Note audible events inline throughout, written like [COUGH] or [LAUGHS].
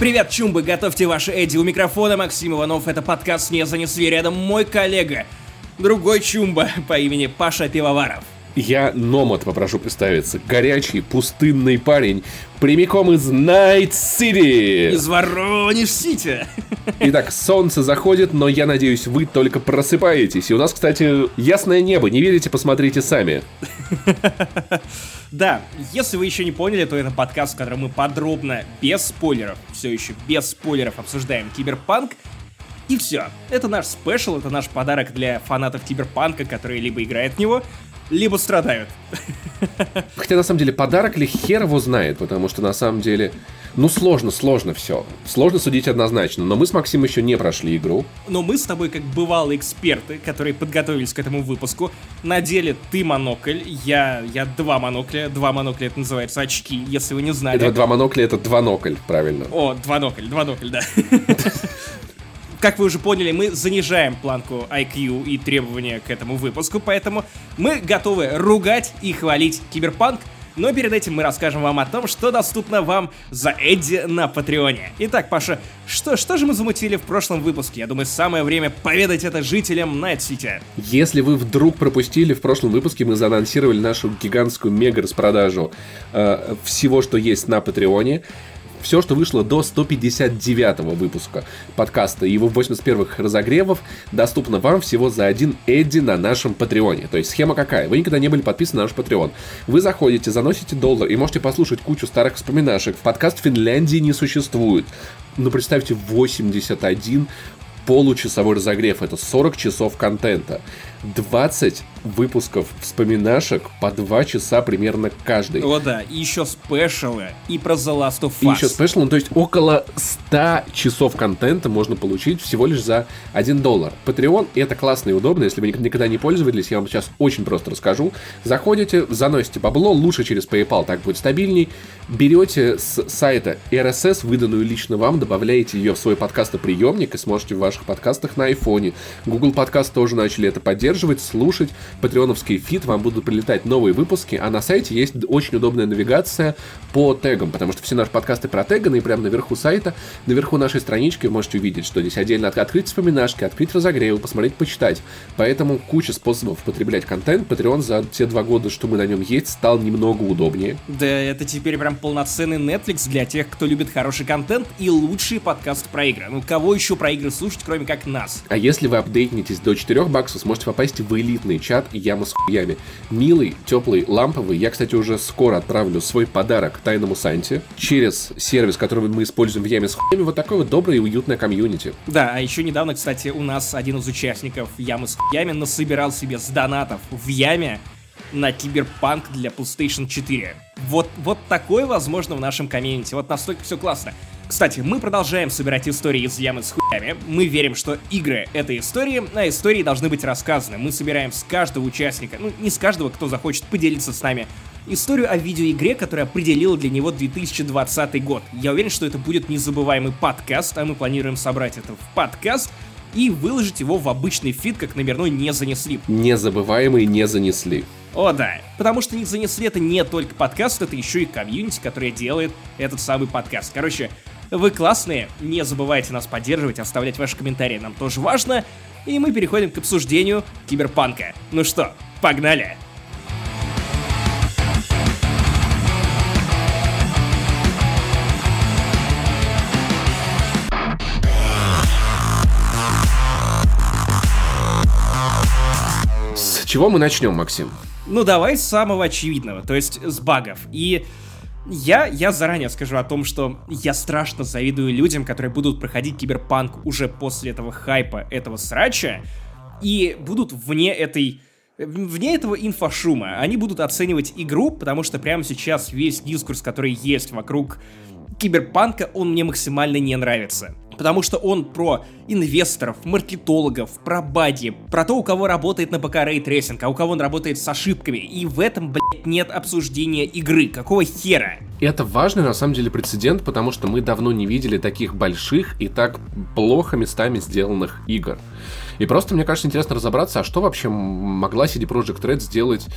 Привет, чумбы, готовьте ваши Эдди у микрофона, Максим Иванов, это подкаст «Не занесли», рядом мой коллега, другой чумба [LAUGHS] по имени Паша Пивоваров. Я Номад попрошу представиться. Горячий, пустынный парень. Прямиком из Найт Сити. Из Воронеж-Сити. [LAUGHS] Итак, солнце заходит, но я надеюсь, вы только просыпаетесь. И у нас, кстати, ясное небо. Не верите, посмотрите сами. Да, если вы еще не поняли, то это подкаст, в котором мы подробно, без спойлеров, все еще без спойлеров обсуждаем киберпанк, и все. Это наш спешл, это наш подарок для фанатов киберпанка, которые либо играют в него, либо страдают. Хотя на самом деле подарок ли хер его знает, потому что на самом деле, ну сложно, сложно все. Сложно судить однозначно, но мы с Максимом еще не прошли игру. Но мы с тобой, как бывалые эксперты, которые подготовились к этому выпуску, надели ты монокль, я, я два монокля, два монокля это называется очки, если вы не знали. Это два монокля, это два нокль, правильно. О, два нокль, два нокль, да. [LAUGHS] Как вы уже поняли, мы занижаем планку IQ и требования к этому выпуску, поэтому мы готовы ругать и хвалить Киберпанк, но перед этим мы расскажем вам о том, что доступно вам за Эдди на Патреоне. Итак, Паша, что, что же мы замутили в прошлом выпуске? Я думаю, самое время поведать это жителям Найт-Сити. Если вы вдруг пропустили, в прошлом выпуске мы заанонсировали нашу гигантскую мега-распродажу э, всего, что есть на Патреоне все, что вышло до 159 выпуска подкаста и его 81-х разогревов, доступно вам всего за один Эдди на нашем Патреоне. То есть схема какая? Вы никогда не были подписаны на наш Патреон. Вы заходите, заносите доллар и можете послушать кучу старых вспоминашек. Подкаст в Финляндии не существует. Ну, представьте, 81 получасовой разогрев. Это 40 часов контента. 20 выпусков вспоминашек по 2 часа примерно каждый. О да, и еще спешалы, и про The Last of Us. И еще спешалы, ну, то есть около 100 часов контента можно получить всего лишь за 1 доллар. Patreon, и это классно и удобно, если вы никогда не пользовались, я вам сейчас очень просто расскажу. Заходите, заносите бабло, лучше через PayPal, так будет стабильней. Берете с сайта RSS, выданную лично вам, добавляете ее в свой подкастоприемник и сможете в ваших подкастах на айфоне. Google подкаст тоже начали это поддерживать, слушать патреоновский фит, вам будут прилетать новые выпуски, а на сайте есть очень удобная навигация по тегам, потому что все наши подкасты протеганы, и прямо наверху сайта, наверху нашей странички вы можете увидеть, что здесь отдельно открыть вспоминашки, открыть разогревы, посмотреть, почитать. Поэтому куча способов потреблять контент. Patreon за те два года, что мы на нем есть, стал немного удобнее. Да, это теперь прям полноценный Netflix для тех, кто любит хороший контент и лучший подкаст про игры. Ну, кого еще про игры слушать, кроме как нас? А если вы апдейтнетесь до 4 баксов, сможете попасть в элитный чат чат Яма с хуями. Милый, теплый, ламповый. Я, кстати, уже скоро отправлю свой подарок Тайному Санте через сервис, который мы используем в Яме с хуями. Вот такое вот доброе и уютное комьюнити. Да, а еще недавно, кстати, у нас один из участников Ямы с хуями насобирал себе с донатов в Яме на Киберпанк для PlayStation 4. Вот, вот такое возможно в нашем комьюнити. Вот настолько все классно. Кстати, мы продолжаем собирать истории из ямы с хуями. Мы верим, что игры — это истории, а истории должны быть рассказаны. Мы собираем с каждого участника, ну, не с каждого, кто захочет поделиться с нами, историю о видеоигре, которая определила для него 2020 год. Я уверен, что это будет незабываемый подкаст, а мы планируем собрать это в подкаст и выложить его в обычный фид, как номерной не занесли. Незабываемый не занесли. О да, потому что не занесли это не только подкаст, это еще и комьюнити, которое делает этот самый подкаст. Короче, вы классные, не забывайте нас поддерживать, оставлять ваши комментарии, нам тоже важно. И мы переходим к обсуждению киберпанка. Ну что, погнали! С чего мы начнем, Максим? Ну давай с самого очевидного, то есть с багов. И я, я заранее скажу о том, что я страшно завидую людям, которые будут проходить киберпанк уже после этого хайпа, этого срача, и будут вне этой вне этого инфошума. Они будут оценивать игру, потому что прямо сейчас весь дискурс, который есть вокруг киберпанка, он мне максимально не нравится потому что он про инвесторов, маркетологов, про баги, про то, у кого работает на ПК ray tracing, а у кого он работает с ошибками, и в этом, блядь, нет обсуждения игры. Какого хера? И это важный, на самом деле, прецедент, потому что мы давно не видели таких больших и так плохо местами сделанных игр. И просто, мне кажется, интересно разобраться, а что вообще могла CD Projekt Red сделать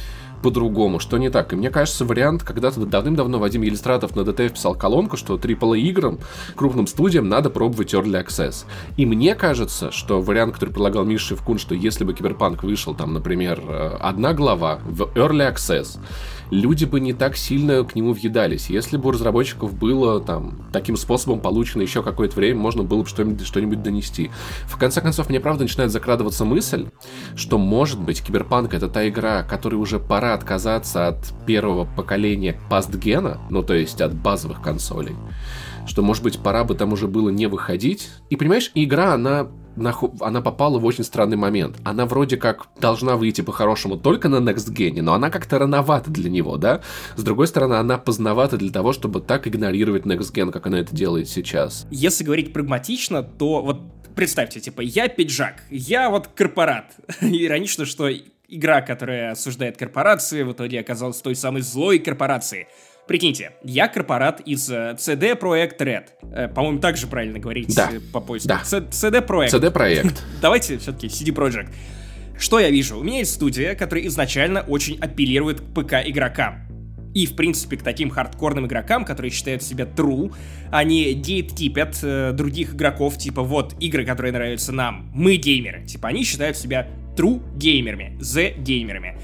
по-другому, что не так. И мне кажется, вариант, когда-то давным-давно Вадим Елистратов на DTF писал колонку, что AAA играм, крупным студиям надо пробовать Early Access. И мне кажется, что вариант, который предлагал Миша Шевкун, что если бы Киберпанк вышел, там, например, э, одна глава в Early Access, люди бы не так сильно к нему въедались. Если бы у разработчиков было там таким способом получено еще какое-то время, можно было бы что-нибудь, что-нибудь донести. В конце концов, мне правда начинает закрадываться мысль, что может быть Киберпанк это та игра, которой уже пора отказаться от первого поколения пастгена, ну то есть от базовых консолей что, может быть, пора бы там уже было не выходить. И, понимаешь, игра, она она попала в очень странный момент. Она вроде как должна выйти по-хорошему только на Next Gen, но она как-то рановата для него, да? С другой стороны, она поздновата для того, чтобы так игнорировать Next Gen, как она это делает сейчас. Если говорить прагматично, то вот представьте, типа, я пиджак, я вот корпорат. [LAUGHS] Иронично, что игра, которая осуждает корпорации, в итоге оказалась той самой злой корпорацией. Прикиньте, я корпорат из э, CD Projekt Red. Э, по-моему, так же правильно говорить да. Э, по поиску. Да. CD Projekt. CD Projekt. [LAUGHS] Давайте все-таки CD Projekt. Что я вижу? У меня есть студия, которая изначально очень апеллирует к ПК-игрокам. И, в принципе, к таким хардкорным игрокам, которые считают себя true, они гейткипят э, других игроков, типа, вот, игры, которые нравятся нам, мы геймеры. Типа, они считают себя true геймерами, the геймерами.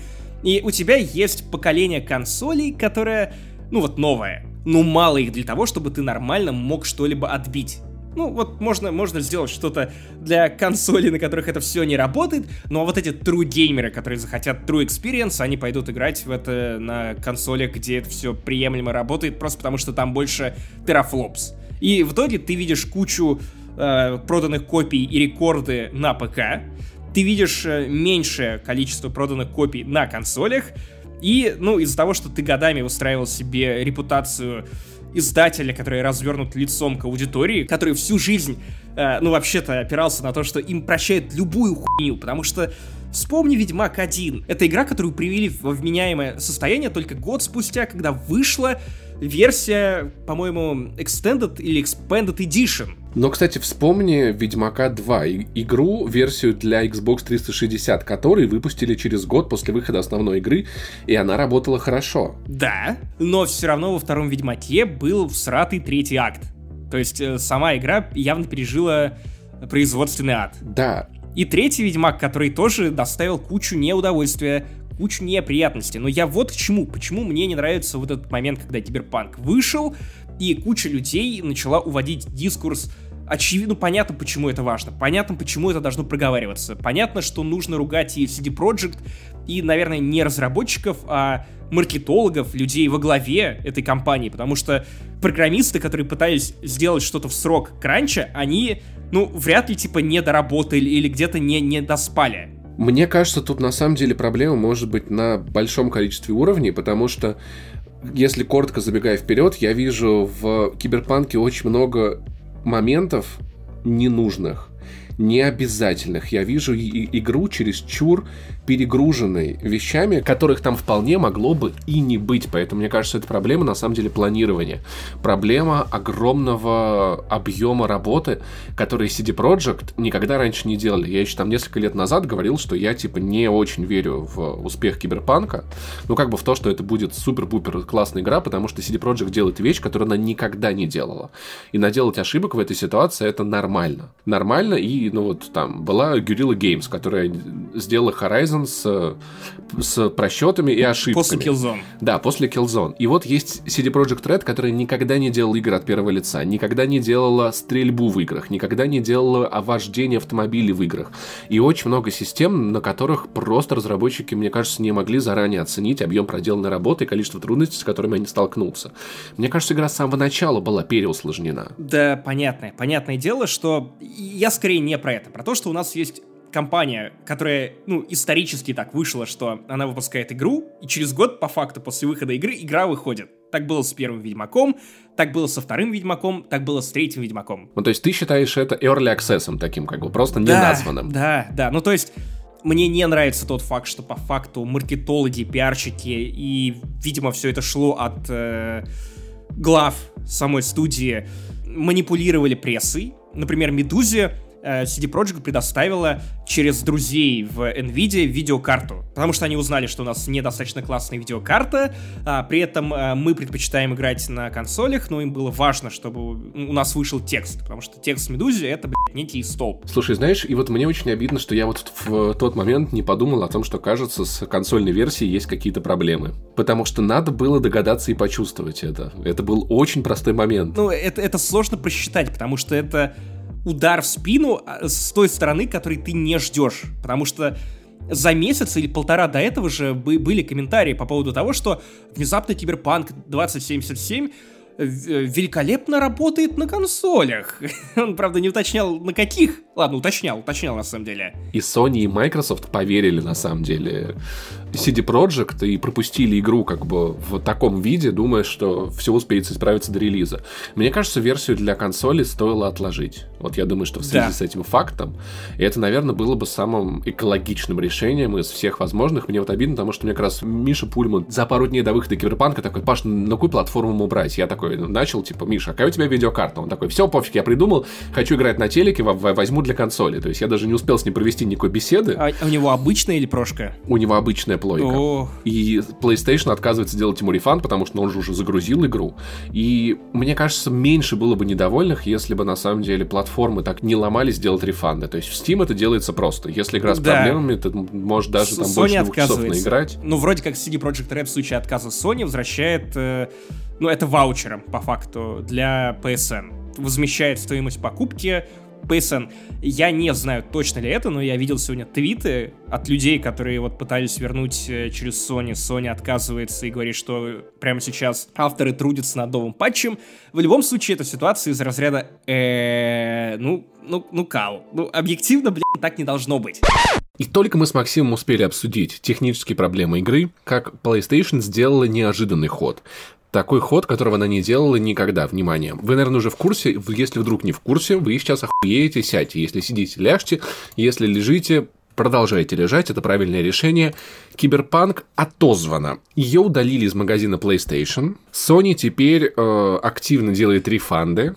И у тебя есть поколение консолей, которое ну вот новое. Ну мало их для того, чтобы ты нормально мог что-либо отбить. Ну, вот можно, можно сделать что-то для консолей, на которых это все не работает, но вот эти true геймеры, которые захотят true experience, они пойдут играть в это на консолях, где это все приемлемо работает, просто потому что там больше терафлопс. И в итоге ты видишь кучу э, проданных копий и рекорды на ПК, ты видишь э, меньшее количество проданных копий на консолях, и, ну, из-за того, что ты годами устраивал себе репутацию издателя, который развернут лицом к аудитории, который всю жизнь, э, ну, вообще-то опирался на то, что им прощают любую хуйню, потому что Вспомни Ведьмак 1. Это игра, которую привели в вменяемое состояние только год спустя, когда вышла версия, по-моему, Extended или Expanded Edition. Но, кстати, вспомни Ведьмака 2, игру, версию для Xbox 360, который выпустили через год после выхода основной игры, и она работала хорошо. Да, но все равно во втором Ведьмаке был всратый третий акт. То есть э, сама игра явно пережила производственный ад. Да. И третий Ведьмак, который тоже доставил кучу неудовольствия, кучу неприятностей. Но я вот к чему. Почему мне не нравится вот этот момент, когда Киберпанк вышел, и куча людей начала уводить дискурс очевидно, понятно, почему это важно. Понятно, почему это должно проговариваться. Понятно, что нужно ругать и CD Projekt, и, наверное, не разработчиков, а маркетологов, людей во главе этой компании, потому что программисты, которые пытались сделать что-то в срок кранча, они, ну, вряд ли, типа, не доработали или где-то не, не доспали. Мне кажется, тут на самом деле проблема может быть на большом количестве уровней, потому что если коротко забегая вперед, я вижу в Киберпанке очень много моментов ненужных необязательных. Я вижу игру через чур перегруженной вещами, которых там вполне могло бы и не быть. Поэтому, мне кажется, это проблема на самом деле планирования. Проблема огромного объема работы, который CD Projekt никогда раньше не делали. Я еще там несколько лет назад говорил, что я типа не очень верю в успех Киберпанка. Ну, как бы в то, что это будет супер-пупер классная игра, потому что CD Projekt делает вещь, которую она никогда не делала. И наделать ошибок в этой ситуации это нормально. Нормально, и, ну вот там была Guerrilla Games, которая сделала Horizon с, с просчетами и ошибками. После Killzone. Да, после Killzone. И вот есть CD Projekt Red, которая никогда не делала игры от первого лица, никогда не делала стрельбу в играх, никогда не делала вождение автомобилей в играх. И очень много систем, на которых просто разработчики, мне кажется, не могли заранее оценить объем проделанной работы и количество трудностей, с которыми они столкнутся. Мне кажется, игра с самого начала была переусложнена. Да, понятное. Понятное дело, что я скорее не про это. Про то, что у нас есть компания, которая, ну, исторически так вышла, что она выпускает игру, и через год, по факту, после выхода игры, игра выходит. Так было с первым Ведьмаком, так было со вторым Ведьмаком, так было с третьим Ведьмаком. Ну, то есть ты считаешь это early access таким, как бы, просто да, неназванным? Да, да, ну, то есть мне не нравится тот факт, что по факту маркетологи, пиарщики и, видимо, все это шло от э, глав самой студии, манипулировали прессой. Например, Медузе CD Projekt предоставила через друзей в NVIDIA видеокарту, потому что они узнали, что у нас недостаточно классная видеокарта, а при этом э, мы предпочитаем играть на консолях, но им было важно, чтобы у нас вышел текст, потому что текст в Медузе — это, блядь, некий столб. Слушай, знаешь, и вот мне очень обидно, что я вот в тот момент не подумал о том, что, кажется, с консольной версией есть какие-то проблемы. Потому что надо было догадаться и почувствовать это. Это был очень простой момент. Ну, это, это сложно просчитать, потому что это удар в спину а, с той стороны, который ты не ждешь. Потому что за месяц или полтора до этого же были комментарии по поводу того, что внезапно Киберпанк 2077 великолепно работает на консолях. [LAUGHS] Он, правда, не уточнял, на каких. Ладно, уточнял, уточнял на самом деле. И Sony, и Microsoft поверили на самом деле CD Projekt и пропустили игру как бы в таком виде, думая, что все успеется исправиться до релиза. Мне кажется, версию для консоли стоило отложить. Вот я думаю, что в связи да. с этим фактом это, наверное, было бы самым экологичным решением из всех возможных. Мне вот обидно, потому что мне как раз Миша Пульман за пару дней до выхода Киберпанка такой, Паш, на какую платформу ему брать? Я такой начал, типа, Миша, а какая у тебя видеокарта? Он такой, все, пофиг, я придумал, хочу играть на телеке, возьму для консоли. То есть я даже не успел с ним провести никакой беседы. А у него обычная или прошка? У него обычная плойка. О. И PlayStation отказывается делать ему рефанд, потому что он же уже загрузил игру. И мне кажется, меньше было бы недовольных, если бы на самом деле платформы так не ломались делать рефанды. То есть в Steam это делается просто. Если игра с да. проблемами, ты можешь даже там Sony больше двух часов наиграть. Ну, вроде как CD Projekt Red в случае отказа Sony возвращает, э, ну, это ваучером, по факту, для PSN. Возмещает стоимость покупки PSN. Я не знаю, точно ли это, но я видел сегодня твиты от людей, которые вот пытались вернуть э, через Sony. Sony отказывается и говорит, что прямо сейчас авторы трудятся над новым патчем. В любом случае, это ситуация из разряда э, ну, ну, ну, кал. Ну, объективно, блин, так не должно быть. И только мы с Максимом успели обсудить технические проблемы игры, как PlayStation сделала неожиданный ход такой ход, которого она не делала никогда. Внимание. Вы, наверное, уже в курсе. Если вдруг не в курсе, вы сейчас охуеете, сядьте. Если сидите, ляжьте. Если лежите, продолжайте лежать, это правильное решение. Киберпанк отозвана. Ее удалили из магазина PlayStation. Sony теперь э, активно делает рефанды.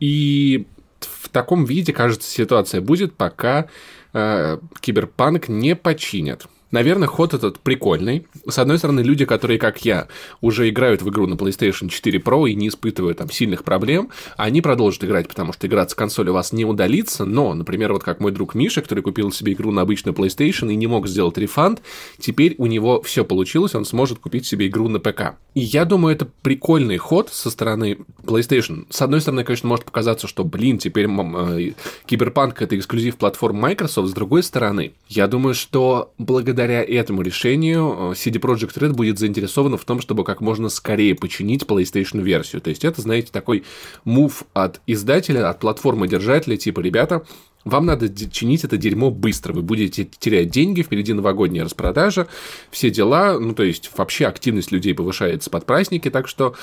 И в таком виде, кажется, ситуация будет, пока э, Киберпанк не починят. Наверное, ход этот прикольный. С одной стороны, люди, которые, как я, уже играют в игру на PlayStation 4 Pro и не испытывают там сильных проблем, они продолжат играть, потому что играть с консоли у вас не удалится, но, например, вот как мой друг Миша, который купил себе игру на обычную PlayStation и не мог сделать рефанд, теперь у него все получилось, он сможет купить себе игру на ПК. И я думаю, это прикольный ход со стороны PlayStation. С одной стороны, конечно, может показаться, что, блин, теперь э, Киберпанк это эксклюзив платформ Microsoft, с другой стороны, я думаю, что благодаря благодаря этому решению э, CD Projekt Red будет заинтересована в том, чтобы как можно скорее починить PlayStation версию. То есть это, знаете, такой мув от издателя, от платформы держателя, типа, ребята, вам надо чинить это дерьмо быстро. Вы будете терять деньги, впереди новогодняя распродажа, все дела. Ну, то есть, вообще активность людей повышается под праздники, так что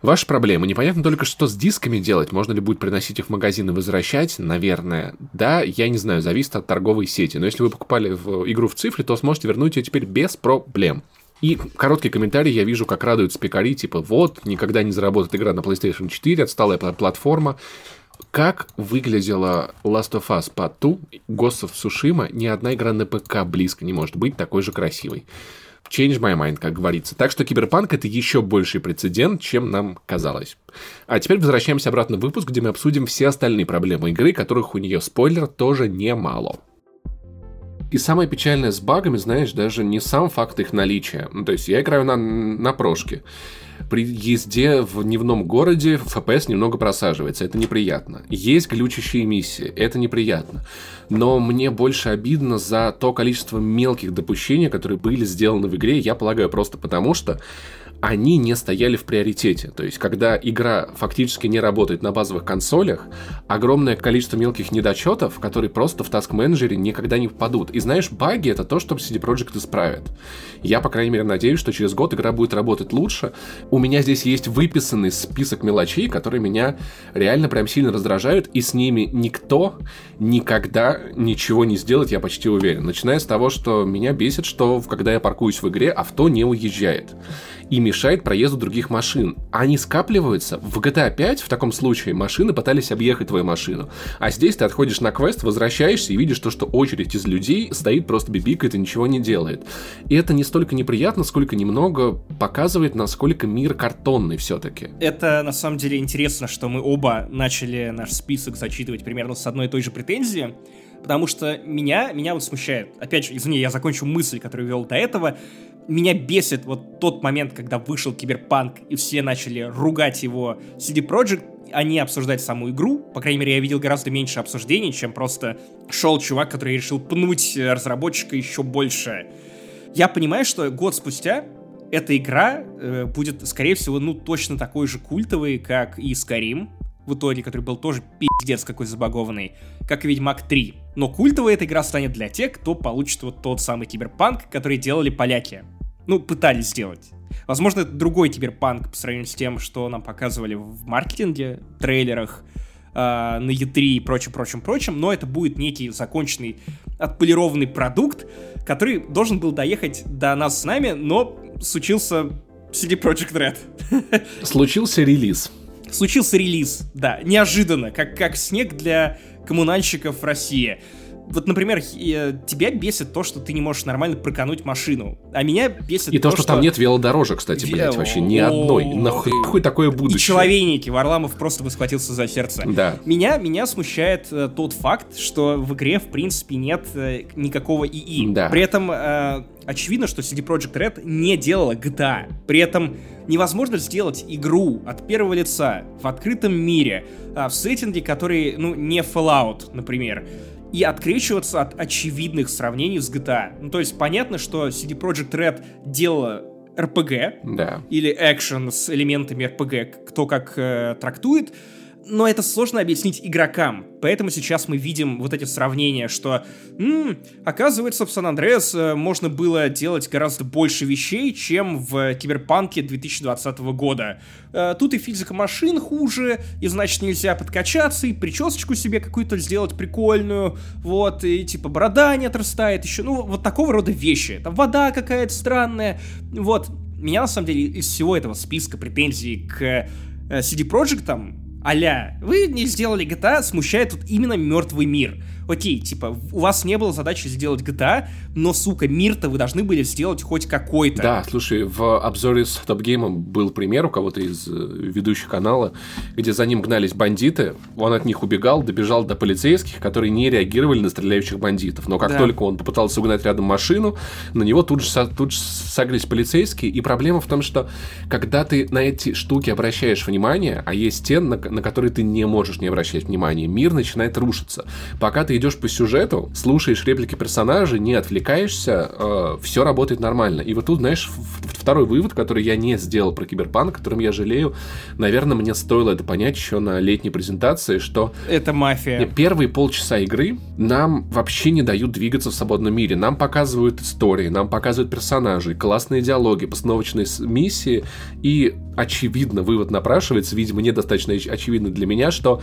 Ваша проблема. Непонятно только, что с дисками делать. Можно ли будет приносить их в магазин и возвращать? Наверное. Да, я не знаю, зависит от торговой сети. Но если вы покупали в игру в цифре, то сможете вернуть ее теперь без проблем. И короткий комментарий я вижу, как радуют пекари, типа, вот, никогда не заработает игра на PlayStation 4, отсталая платформа. Как выглядела Last of Us Part 2, Ghost of Tsushima, ни одна игра на ПК близко не может быть такой же красивой. Change my mind, как говорится. Так что Киберпанк это еще больший прецедент, чем нам казалось. А теперь возвращаемся обратно в выпуск, где мы обсудим все остальные проблемы игры, которых у нее, спойлер, тоже немало. И самое печальное с багами, знаешь, даже не сам факт их наличия. Ну, то есть я играю на, на прошке при езде в дневном городе FPS немного просаживается, это неприятно. Есть глючащие миссии, это неприятно. Но мне больше обидно за то количество мелких допущений, которые были сделаны в игре, я полагаю, просто потому что они не стояли в приоритете. То есть, когда игра фактически не работает на базовых консолях, огромное количество мелких недочетов, которые просто в Task Manager никогда не впадут. И знаешь, баги — это то, что CD Projekt исправит. Я, по крайней мере, надеюсь, что через год игра будет работать лучше. У меня здесь есть выписанный список мелочей, которые меня реально прям сильно раздражают, и с ними никто никогда ничего не сделает, я почти уверен. Начиная с того, что меня бесит, что когда я паркуюсь в игре, авто не уезжает. И мешает проезду других машин. Они скапливаются. В GTA 5 в таком случае машины пытались объехать твою машину. А здесь ты отходишь на квест, возвращаешься и видишь то, что очередь из людей стоит просто бибикает и ничего не делает. И это не столько неприятно, сколько немного показывает, насколько мир картонный все-таки. Это на самом деле интересно, что мы оба начали наш список зачитывать примерно с одной и той же претензии. Потому что меня, меня вот смущает. Опять же, извини, я закончу мысль, которую вел до этого. Меня бесит вот тот момент, когда вышел Киберпанк, и все начали ругать его CD Projekt, а не обсуждать саму игру. По крайней мере, я видел гораздо меньше обсуждений, чем просто шел чувак, который решил пнуть разработчика еще больше. Я понимаю, что год спустя эта игра э, будет, скорее всего, ну, точно такой же культовой, как и Skyrim, в итоге, который был тоже пиздец какой забагованный, как и Ведьмак 3. Но культовая эта игра станет для тех, кто получит вот тот самый киберпанк, который делали поляки. Ну, пытались сделать. Возможно, это другой киберпанк по сравнению с тем, что нам показывали в маркетинге, трейлерах, э, на E3 и прочим, прочим, прочим, но это будет некий законченный, отполированный продукт, который должен был доехать до нас с нами, но случился CD Projekt Red. [LAUGHS] Случился релиз случился релиз, да, неожиданно, как, как снег для коммунальщиков в России. Вот, например, тебя бесит то, что ты не можешь нормально прокануть машину. А меня бесит И то, что, что там нет велодорожек, кстати, Ве... блядь, вообще ни одной. Нахуй такое будущее? И человейники. Варламов просто бы схватился за сердце. Да. Меня, меня смущает э, тот факт, что в игре, в принципе, нет э, никакого ИИ. Да. При этом э, очевидно, что CD Projekt Red не делала GTA. При этом невозможно сделать игру от первого лица в открытом мире, а, в сеттинге, который, ну, не Fallout, например, и открещиваться от очевидных сравнений с GTA. Ну, то есть понятно, что CD Projekt Red делала RPG да. или экшен с элементами RPG, кто как э, трактует, но это сложно объяснить игрокам. Поэтому сейчас мы видим вот эти сравнения, что, м-м, оказывается, в Сан-Андреас э, можно было делать гораздо больше вещей, чем в Киберпанке 2020 года. Э, тут и физика машин хуже, и значит нельзя подкачаться, и причесочку себе какую-то сделать прикольную, вот, и типа борода не отрастает еще, ну, вот такого рода вещи. Там вода какая-то странная, вот. Меня, на самом деле, из всего этого списка претензий к э, CD Projekt, Аля, вы не сделали GTA, смущает тут именно мертвый мир окей, типа, у вас не было задачи сделать GTA, но, сука, мир-то вы должны были сделать хоть какой-то. Да, слушай, в обзоре с Top Game был пример у кого-то из э, ведущих канала, где за ним гнались бандиты, он от них убегал, добежал до полицейских, которые не реагировали на стреляющих бандитов. Но как да. только он попытался угнать рядом машину, на него тут же, тут же сагрились полицейские. И проблема в том, что когда ты на эти штуки обращаешь внимание, а есть те, на, на которые ты не можешь не обращать внимания, мир начинает рушиться. Пока ты идешь по сюжету, слушаешь реплики персонажей, не отвлекаешься, э, все работает нормально. И вот тут, знаешь, второй вывод, который я не сделал про Киберпанк, которым я жалею, наверное, мне стоило это понять еще на летней презентации, что... Это мафия. Первые полчаса игры нам вообще не дают двигаться в свободном мире. Нам показывают истории, нам показывают персонажей, классные диалоги, постановочные миссии, и очевидно, вывод напрашивается, видимо, недостаточно очевидно для меня, что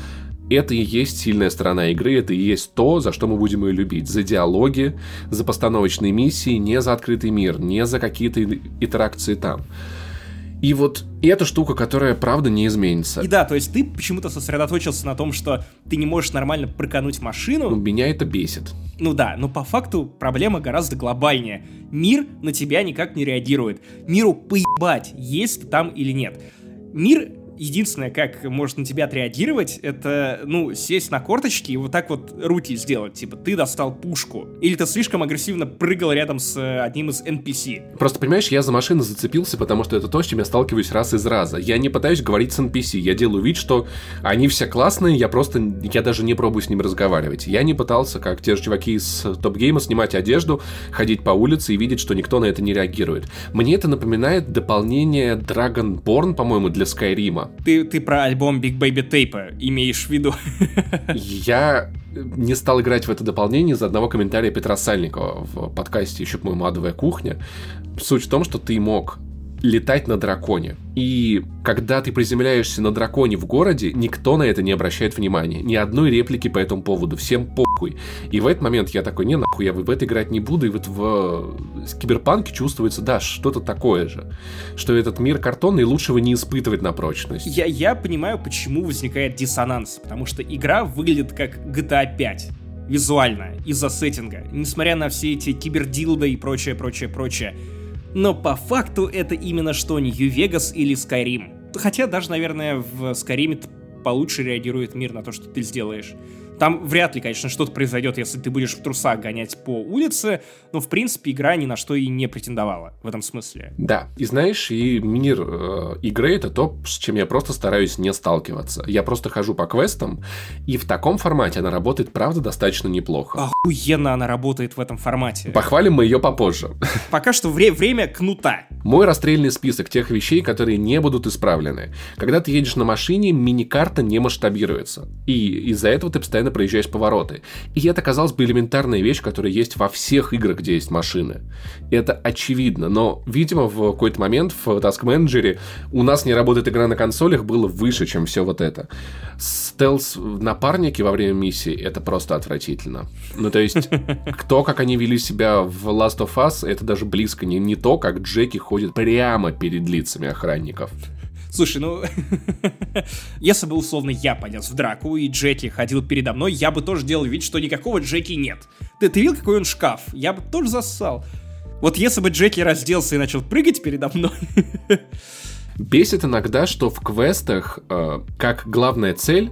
это и есть сильная сторона игры, это и есть то, за что мы будем ее любить. За диалоги, за постановочные миссии, не за открытый мир, не за какие-то интеракции там. И вот эта штука, которая, правда, не изменится. И да, то есть ты почему-то сосредоточился на том, что ты не можешь нормально прокануть машину. Ну, меня это бесит. Ну да, но по факту проблема гораздо глобальнее. Мир на тебя никак не реагирует. Миру поебать, есть ты там или нет. Мир единственное, как может на тебя отреагировать, это, ну, сесть на корточки и вот так вот руки сделать. Типа, ты достал пушку. Или ты слишком агрессивно прыгал рядом с э, одним из NPC. Просто, понимаешь, я за машину зацепился, потому что это то, с чем я сталкиваюсь раз из раза. Я не пытаюсь говорить с NPC. Я делаю вид, что они все классные, я просто, я даже не пробую с ним разговаривать. Я не пытался, как те же чуваки из Топ Гейма, снимать одежду, ходить по улице и видеть, что никто на это не реагирует. Мне это напоминает дополнение Dragonborn, по-моему, для Ты, ты про альбом Big Baby Tape имеешь в виду? Я не стал играть в это дополнение из-за одного комментария Петра Сальникова в подкасте еще, по-моему, «Адовая кухня». Суть в том, что ты мог летать на драконе. И когда ты приземляешься на драконе в городе, никто на это не обращает внимания. Ни одной реплики по этому поводу. Всем похуй. И в этот момент я такой, не нахуй, я в это играть не буду. И вот в киберпанке чувствуется, да, что-то такое же. Что этот мир картонный, лучше его не испытывать на прочность. Я, я понимаю, почему возникает диссонанс. Потому что игра выглядит как GTA 5 визуально, из-за сеттинга, несмотря на все эти кибердилды и прочее, прочее, прочее. Но по факту это именно что Нью-Вегас или Skyrim. Хотя даже, наверное, в Skyrim получше реагирует мир на то, что ты сделаешь. Там вряд ли, конечно, что-то произойдет, если ты будешь в трусах гонять по улице, но, в принципе, игра ни на что и не претендовала в этом смысле. Да, и знаешь, и мир э, игры — это то, с чем я просто стараюсь не сталкиваться. Я просто хожу по квестам, и в таком формате она работает, правда, достаточно неплохо. Охуенно она работает в этом формате. Похвалим мы ее попозже. Пока что вре- время кнута. Мой расстрельный список тех вещей, которые не будут исправлены. Когда ты едешь на машине, мини-карта не масштабируется. И из-за этого ты постоянно проезжаешь повороты. И это, казалось бы, элементарная вещь, которая есть во всех играх, где есть машины. Это очевидно. Но, видимо, в какой-то момент в Task Manager у нас не работает игра на консолях было выше, чем все вот это. Стелс-напарники во время миссии — это просто отвратительно. Ну, то есть, [LAUGHS] кто, как они вели себя в Last of Us, это даже близко не, не то, как Джеки ходит прямо перед лицами охранников. Слушай, ну, [LAUGHS] если бы, условно, я полез в драку, и Джеки ходил передо мной, я бы тоже делал вид, что никакого Джеки нет. Ты, ты видел, какой он шкаф? Я бы тоже зассал. Вот если бы Джеки разделся и начал прыгать передо мной... [LAUGHS] Бесит иногда, что в квестах, э, как главная цель,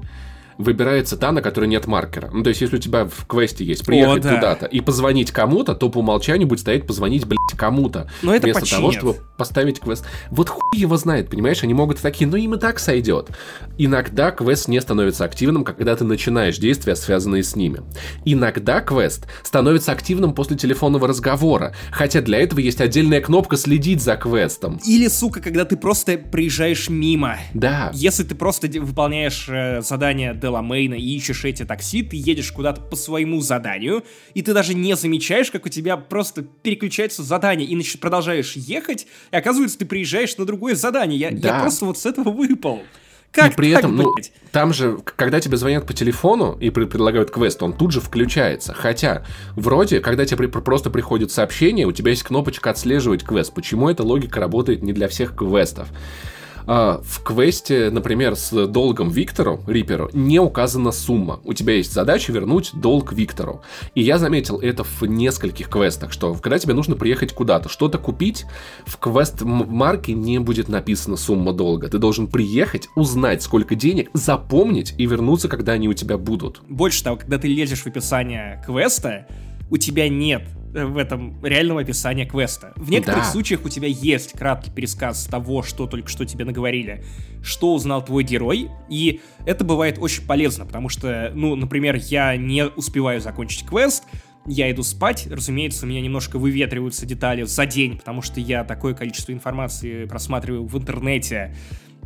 выбирается та, на которой нет маркера. Ну, то есть, если у тебя в квесте есть приехать О, да. куда-то и позвонить кому-то, то по умолчанию будет стоять позвонить, блядь, кому-то. Но это Вместо починят. того, чтобы поставить квест. Вот хуй его знает, понимаешь? Они могут такие, ну им и так сойдет. Иногда квест не становится активным, когда ты начинаешь действия, связанные с ними. Иногда квест становится активным после телефонного разговора, хотя для этого есть отдельная кнопка «Следить за квестом». Или, сука, когда ты просто приезжаешь мимо. Да. Если ты просто выполняешь э, задание Деламейна и ищешь эти такси, ты едешь куда-то по своему заданию, и ты даже не замечаешь, как у тебя просто переключается задание, и значит, продолжаешь ехать, и оказывается, ты приезжаешь на другое задание. Я, да. я просто вот с этого выпал. Как и при так, этом, ну, там же, когда тебе звонят по телефону и предлагают квест, он тут же включается. Хотя, вроде, когда тебе просто приходит сообщение, у тебя есть кнопочка «Отслеживать квест». Почему эта логика работает не для всех квестов? А, в квесте, например, с долгом Виктору, Риперу, не указана сумма. У тебя есть задача вернуть долг Виктору. И я заметил это в нескольких квестах, что когда тебе нужно приехать куда-то, что-то купить, в квест-марке не будет написана сумма долга. Ты должен приехать, узнать, сколько денег, запомнить и вернуться, когда они у тебя будут. Больше того, когда ты лезешь в описание квеста, у тебя нет в этом реального описания квеста. В некоторых да. случаях у тебя есть краткий пересказ того, что только что тебе наговорили, что узнал твой герой, и это бывает очень полезно, потому что, ну, например, я не успеваю закончить квест, я иду спать, разумеется, у меня немножко выветриваются детали за день, потому что я такое количество информации просматриваю в интернете,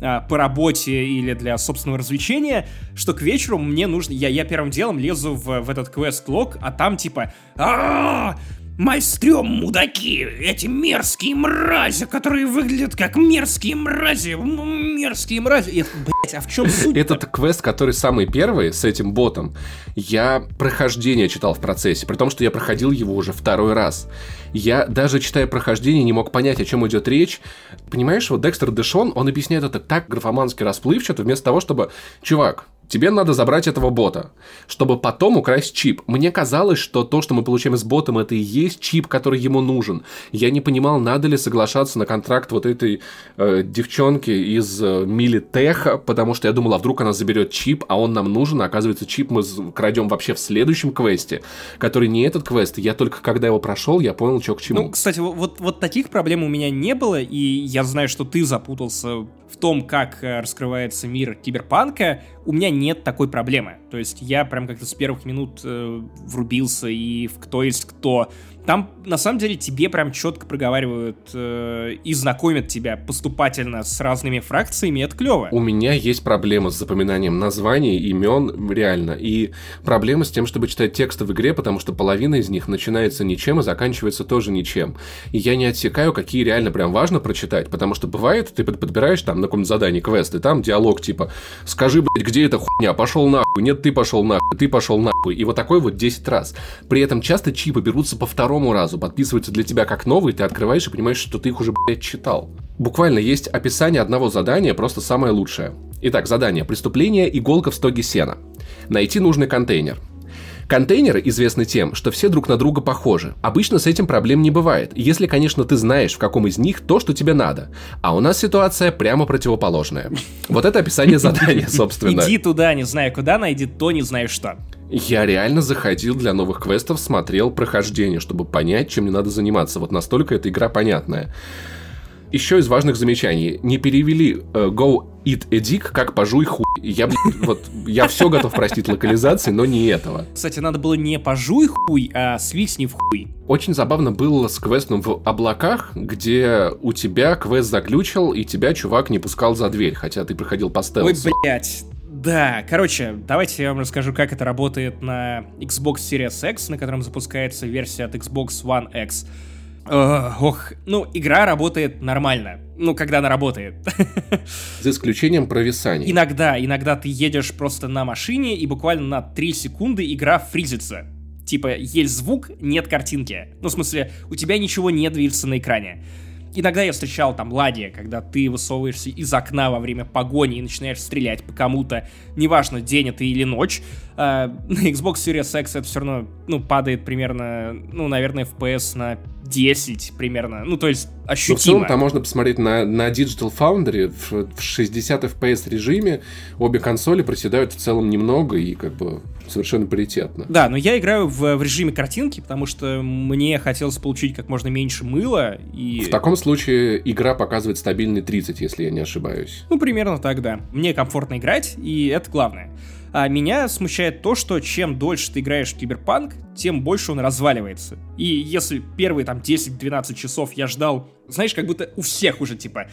а, по работе или для собственного развлечения, что к вечеру мне нужно... Я, я первым делом лезу в, в этот квест-лог, а там типа... А! Майстрем мудаки, эти мерзкие мрази, которые выглядят как мерзкие мрази, мерзкие мрази. И, блядь, а в чем суть? Этот квест, который самый первый с этим ботом, я прохождение читал в процессе, при том, что я проходил его уже второй раз. Я даже читая прохождение не мог понять, о чем идет речь. Понимаешь, вот Декстер Дэшон, он объясняет это так графомански расплывчато, вместо того, чтобы, чувак, Тебе надо забрать этого бота, чтобы потом украсть чип. Мне казалось, что то, что мы получаем с ботом, это и есть чип, который ему нужен. Я не понимал, надо ли соглашаться на контракт вот этой э, девчонки из э, Милитеха, потому что я думал, а вдруг она заберет чип, а он нам нужен, а оказывается, чип мы крадем вообще в следующем квесте, который не этот квест. Я только когда его прошел, я понял, что к чему. Ну, кстати, вот, вот таких проблем у меня не было, и я знаю, что ты запутался в том, как э, раскрывается мир киберпанка, у меня нет такой проблемы. То есть я прям как-то с первых минут э, врубился и в кто есть кто. Там, на самом деле, тебе прям четко проговаривают э, и знакомят тебя поступательно с разными фракциями, это клево. У меня есть проблема с запоминанием названий, имен, реально, и проблема с тем, чтобы читать тексты в игре, потому что половина из них начинается ничем и заканчивается тоже ничем. И я не отсекаю, какие реально прям важно прочитать, потому что бывает, ты подбираешь там на каком-то задании квест, и там диалог типа «Скажи, блядь, где эта хуйня? Пошел нахуй, нет, ты пошел нахуй, ты пошел нахуй». И вот такой вот 10 раз. При этом часто чипы берутся по второму второму разу подписываются для тебя как новый, ты открываешь и понимаешь, что ты их уже, блядь, читал. Буквально есть описание одного задания, просто самое лучшее. Итак, задание. Преступление иголка в стоге сена. Найти нужный контейнер. Контейнеры известны тем, что все друг на друга похожи. Обычно с этим проблем не бывает, если, конечно, ты знаешь, в каком из них то, что тебе надо. А у нас ситуация прямо противоположная. Вот это описание задания, [LAUGHS] собственно. Иди туда, не знаю куда, найди то, не знаю что. Я реально заходил для новых квестов, смотрел прохождение, чтобы понять, чем мне надо заниматься. Вот настолько эта игра понятная. Еще из важных замечаний. Не перевели uh, Go Eat a Dick как пожуй хуй. Я, вот, я все готов простить локализации, но не этого. Кстати, надо было не пожуй хуй, а свистни в хуй. Очень забавно было с квестом в облаках, где у тебя квест заглючил, и тебя чувак не пускал за дверь, хотя ты проходил по стелсу. Ой, блядь. Да, короче, давайте я вам расскажу, как это работает на Xbox Series X, на котором запускается версия от Xbox One X. ох, ну, игра работает нормально. Ну, когда она работает. За исключением провисаний. Иногда, иногда ты едешь просто на машине, и буквально на 3 секунды игра фризится. Типа, есть звук, нет картинки. Ну, в смысле, у тебя ничего не движется на экране. Иногда я встречал там ладья, когда ты высовываешься из окна во время погони и начинаешь стрелять по кому-то, неважно, день это или ночь. А, на Xbox Series X это все равно, ну, падает примерно, ну, наверное, FPS на 10 примерно. Ну, то есть ощутимо. Но в целом там можно посмотреть на, на Digital Foundry в, в 60 FPS режиме. Обе консоли проседают в целом немного и как бы совершенно паритетно. Да, но я играю в, в режиме картинки, потому что мне хотелось получить как можно меньше мыла. И... В таком случае игра показывает стабильный 30, если я не ошибаюсь. Ну, примерно так, да. Мне комфортно играть, и это главное. А меня смущает то, что чем дольше ты играешь в Киберпанк, тем больше он разваливается. И если первые там 10-12 часов я ждал, знаешь, как будто у всех уже типа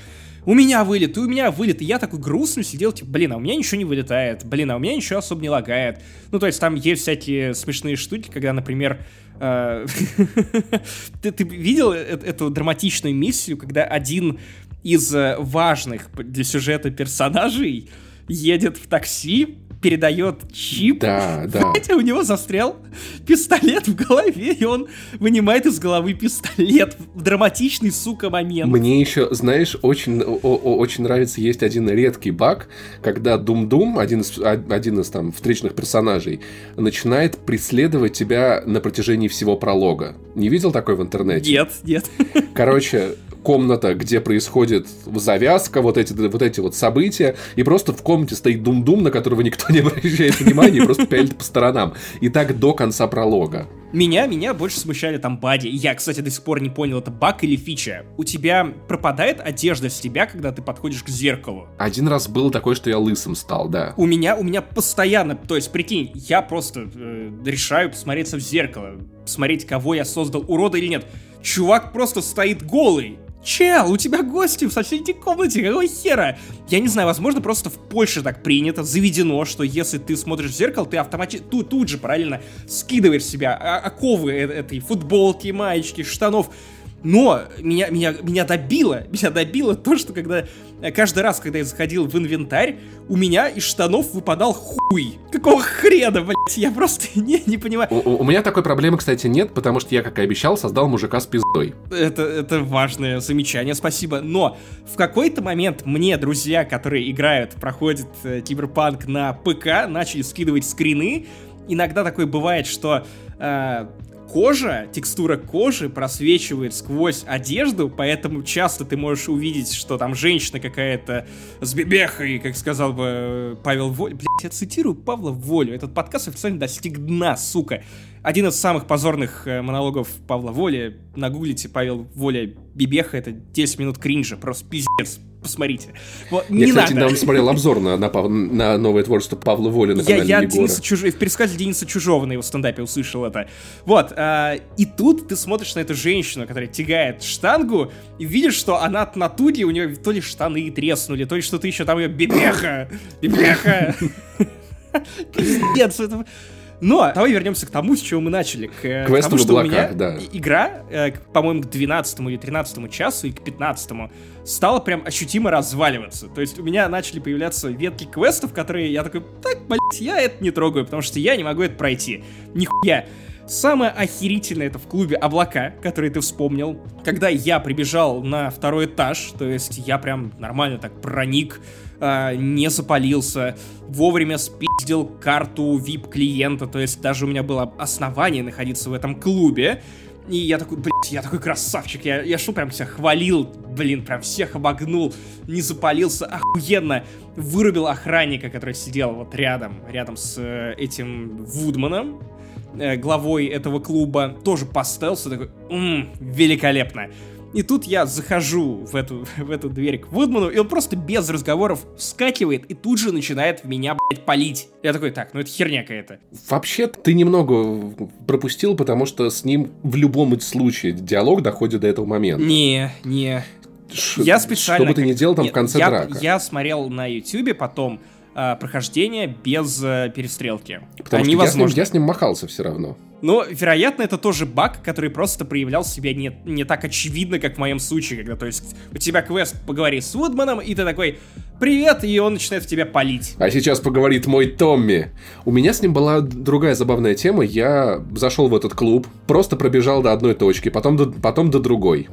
у меня вылет, и у меня вылет. И я такой грустный сидел, типа, блин, а у меня ничего не вылетает, блин, а у меня ничего особо не лагает. Ну, то есть там есть всякие смешные штуки, когда, например, э, [LAUGHS] ты, ты видел э, эту драматичную миссию, когда один из э, важных для сюжета персонажей едет в такси, передает чип. Да, [LAUGHS] да. Хотя у него застрял пистолет в голове, и он вынимает из головы пистолет. Драматичный, сука, момент. Мне еще, знаешь, очень, о, очень нравится, есть один редкий баг, когда Дум-Дум, один из, один из там встречных персонажей, начинает преследовать тебя на протяжении всего пролога. Не видел такой в интернете? Нет, нет. Короче, комната, где происходит завязка, вот эти, вот эти вот события, и просто в комнате стоит Дум-Дум, на которого никто не [LAUGHS] обращает внимания, и просто пялит по сторонам. И так до конца пролога. Меня, меня больше смущали там бади. Я, кстати, до сих пор не понял, это баг или фича. У тебя пропадает одежда с тебя, когда ты подходишь к зеркалу? Один раз был такой, что я лысым стал, да. У меня, у меня постоянно, то есть, прикинь, я просто э, решаю посмотреться в зеркало, посмотреть, кого я создал, урода или нет. Чувак просто стоит голый. Чел, у тебя гости в соседней комнате, какого хера? Я не знаю, возможно, просто в Польше так принято, заведено, что если ты смотришь в зеркало, ты автоматически тут, тут же параллельно скидываешь себя оковы э, этой футболки, маечки, штанов. Но меня, меня, меня добило, меня добило то, что когда э, каждый раз, когда я заходил в инвентарь, у меня из штанов выпадал хуй. Какого хрена, блядь, я просто [LAUGHS] не, не понимаю. У, у меня такой проблемы, кстати, нет, потому что я, как и обещал, создал мужика с пиздой. Это, это важное замечание, спасибо. Но в какой-то момент мне друзья, которые играют, проходят э, Киберпанк на ПК, начали скидывать скрины. Иногда такое бывает, что э, кожа, текстура кожи просвечивает сквозь одежду, поэтому часто ты можешь увидеть, что там женщина какая-то с бебехой, как сказал бы Павел Воль. Блять, я цитирую Павла Волю. Этот подкаст официально достиг дна, сука. Один из самых позорных э, монологов Павла Воли. Нагуглите Павел Воля Бибеха, это 10 минут кринжа, просто пиздец посмотрите. Вот, я, не кстати, надо. недавно смотрел обзор на, на, на новое творчество Павла Воли на Я, канале я Егора. Дениса Чуж... в пересказе Дениса Чужого на его стендапе услышал это. Вот, а, и тут ты смотришь на эту женщину, которая тягает штангу, и видишь, что она от натуги, у нее то ли штаны треснули, то ли что-то еще, там ее бибеха, бибеха. [LAUGHS] Пиздец, это... Но давай вернемся к тому, с чего мы начали. К э, Квесту тому, что у облаках, меня да. игра, э, по-моему, к 12 или 13 часу и к 15 стала прям ощутимо разваливаться. То есть у меня начали появляться ветки квестов, которые я такой, так, блядь, я это не трогаю, потому что я не могу это пройти. Нихуя. Самое охерительное это в клубе облака, который ты вспомнил. Когда я прибежал на второй этаж, то есть я прям нормально так проник, а, не запалился, вовремя спиздил карту VIP-клиента, то есть даже у меня было основание находиться в этом клубе. И я такой, блядь, я такой красавчик, я, я шел прям себя хвалил, блин, прям всех обогнул, не запалился, охуенно. Вырубил охранника, который сидел вот рядом, рядом с э, этим Вудманом, э, главой этого клуба, тоже по такой, «М, великолепно. И тут я захожу в эту, [LAUGHS] в эту дверь к Вудману, и он просто без разговоров вскакивает и тут же начинает в меня, блядь, палить. Я такой, так, ну это херня какая-то. Вообще, ты немного пропустил, потому что с ним в любом случае диалог доходит до этого момента. Не, не. Ш- Я специально... Что бы ты ни делал там Нет, в конце я, драка. Я смотрел на Ютубе потом а, прохождение без э, перестрелки. Потому Они что я с, ним, я с ним махался все равно. Но, вероятно, это тоже баг, который просто проявлял себя не, не так очевидно, как в моем случае, когда, то есть, у тебя квест «Поговори с Вудманом», и ты такой «Привет», и он начинает в тебя палить. А сейчас поговорит мой Томми. У меня с ним была другая забавная тема. Я зашел в этот клуб, просто пробежал до одной точки, потом до, потом до другой.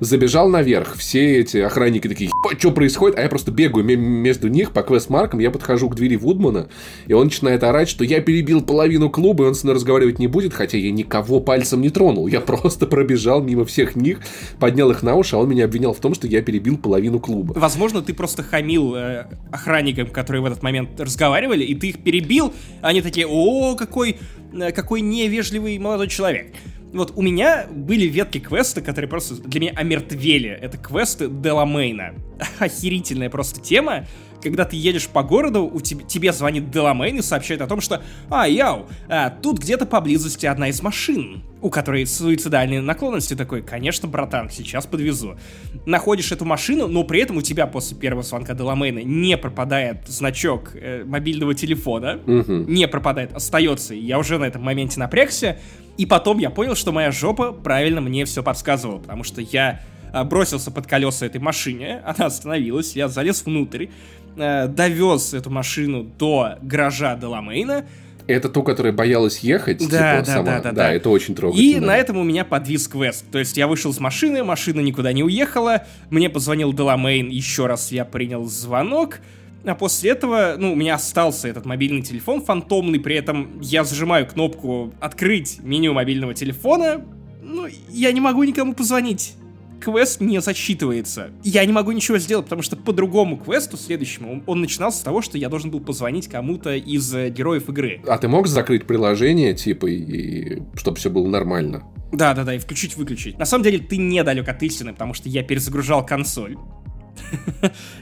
Забежал наверх. Все эти охранники такие, что происходит? А я просто бегаю ме- между них по квест-маркам. Я подхожу к двери Вудмана, и он начинает орать, что я перебил половину клуба, и он со мной разговаривать не будет, хотя я никого пальцем не тронул. Я просто пробежал мимо всех них, поднял их на уши, а он меня обвинял в том, что я перебил половину клуба. Возможно, ты просто хамил э, охранникам, которые в этот момент разговаривали, и ты их перебил, они такие «О, какой, э, какой невежливый молодой человек». Вот у меня были ветки квеста, которые просто для меня омертвели. Это квесты Деламейна. [LAUGHS] Охерительная просто тема. Когда ты едешь по городу, у тебе, тебе звонит Деламейн и сообщает о том, что «А, яу, а, тут где-то поблизости одна из машин, у которой суицидальные наклонности». Такой «Конечно, братан, сейчас подвезу». Находишь эту машину, но при этом у тебя после первого звонка Деламейна не пропадает значок э, мобильного телефона, Мгм. не пропадает, остается. Я уже на этом моменте напрягся. И потом я понял, что моя жопа правильно мне все подсказывала, потому что я а, бросился под колеса этой машине, она остановилась, я залез внутрь, э, довез эту машину до гаража Деламейна, Это ту, которая боялась ехать, Да, типа, да, сама. да, да, да. это очень трогательно. И на этом у меня подвис квест. То есть я вышел с машины, машина никуда не уехала, мне позвонил Деламейн, еще раз я принял звонок, а после этого, ну, у меня остался этот мобильный телефон фантомный, при этом я зажимаю кнопку «Открыть меню мобильного телефона», ну, я не могу никому позвонить. Квест не засчитывается. Я не могу ничего сделать, потому что по другому квесту, следующему, он- начинался с того, что я должен был позвонить кому-то из э, героев игры. А ты мог закрыть приложение, типа, и чтобы все было нормально? Да, да, да, и включить-выключить. На самом деле ты недалек от истины, потому что я перезагружал консоль.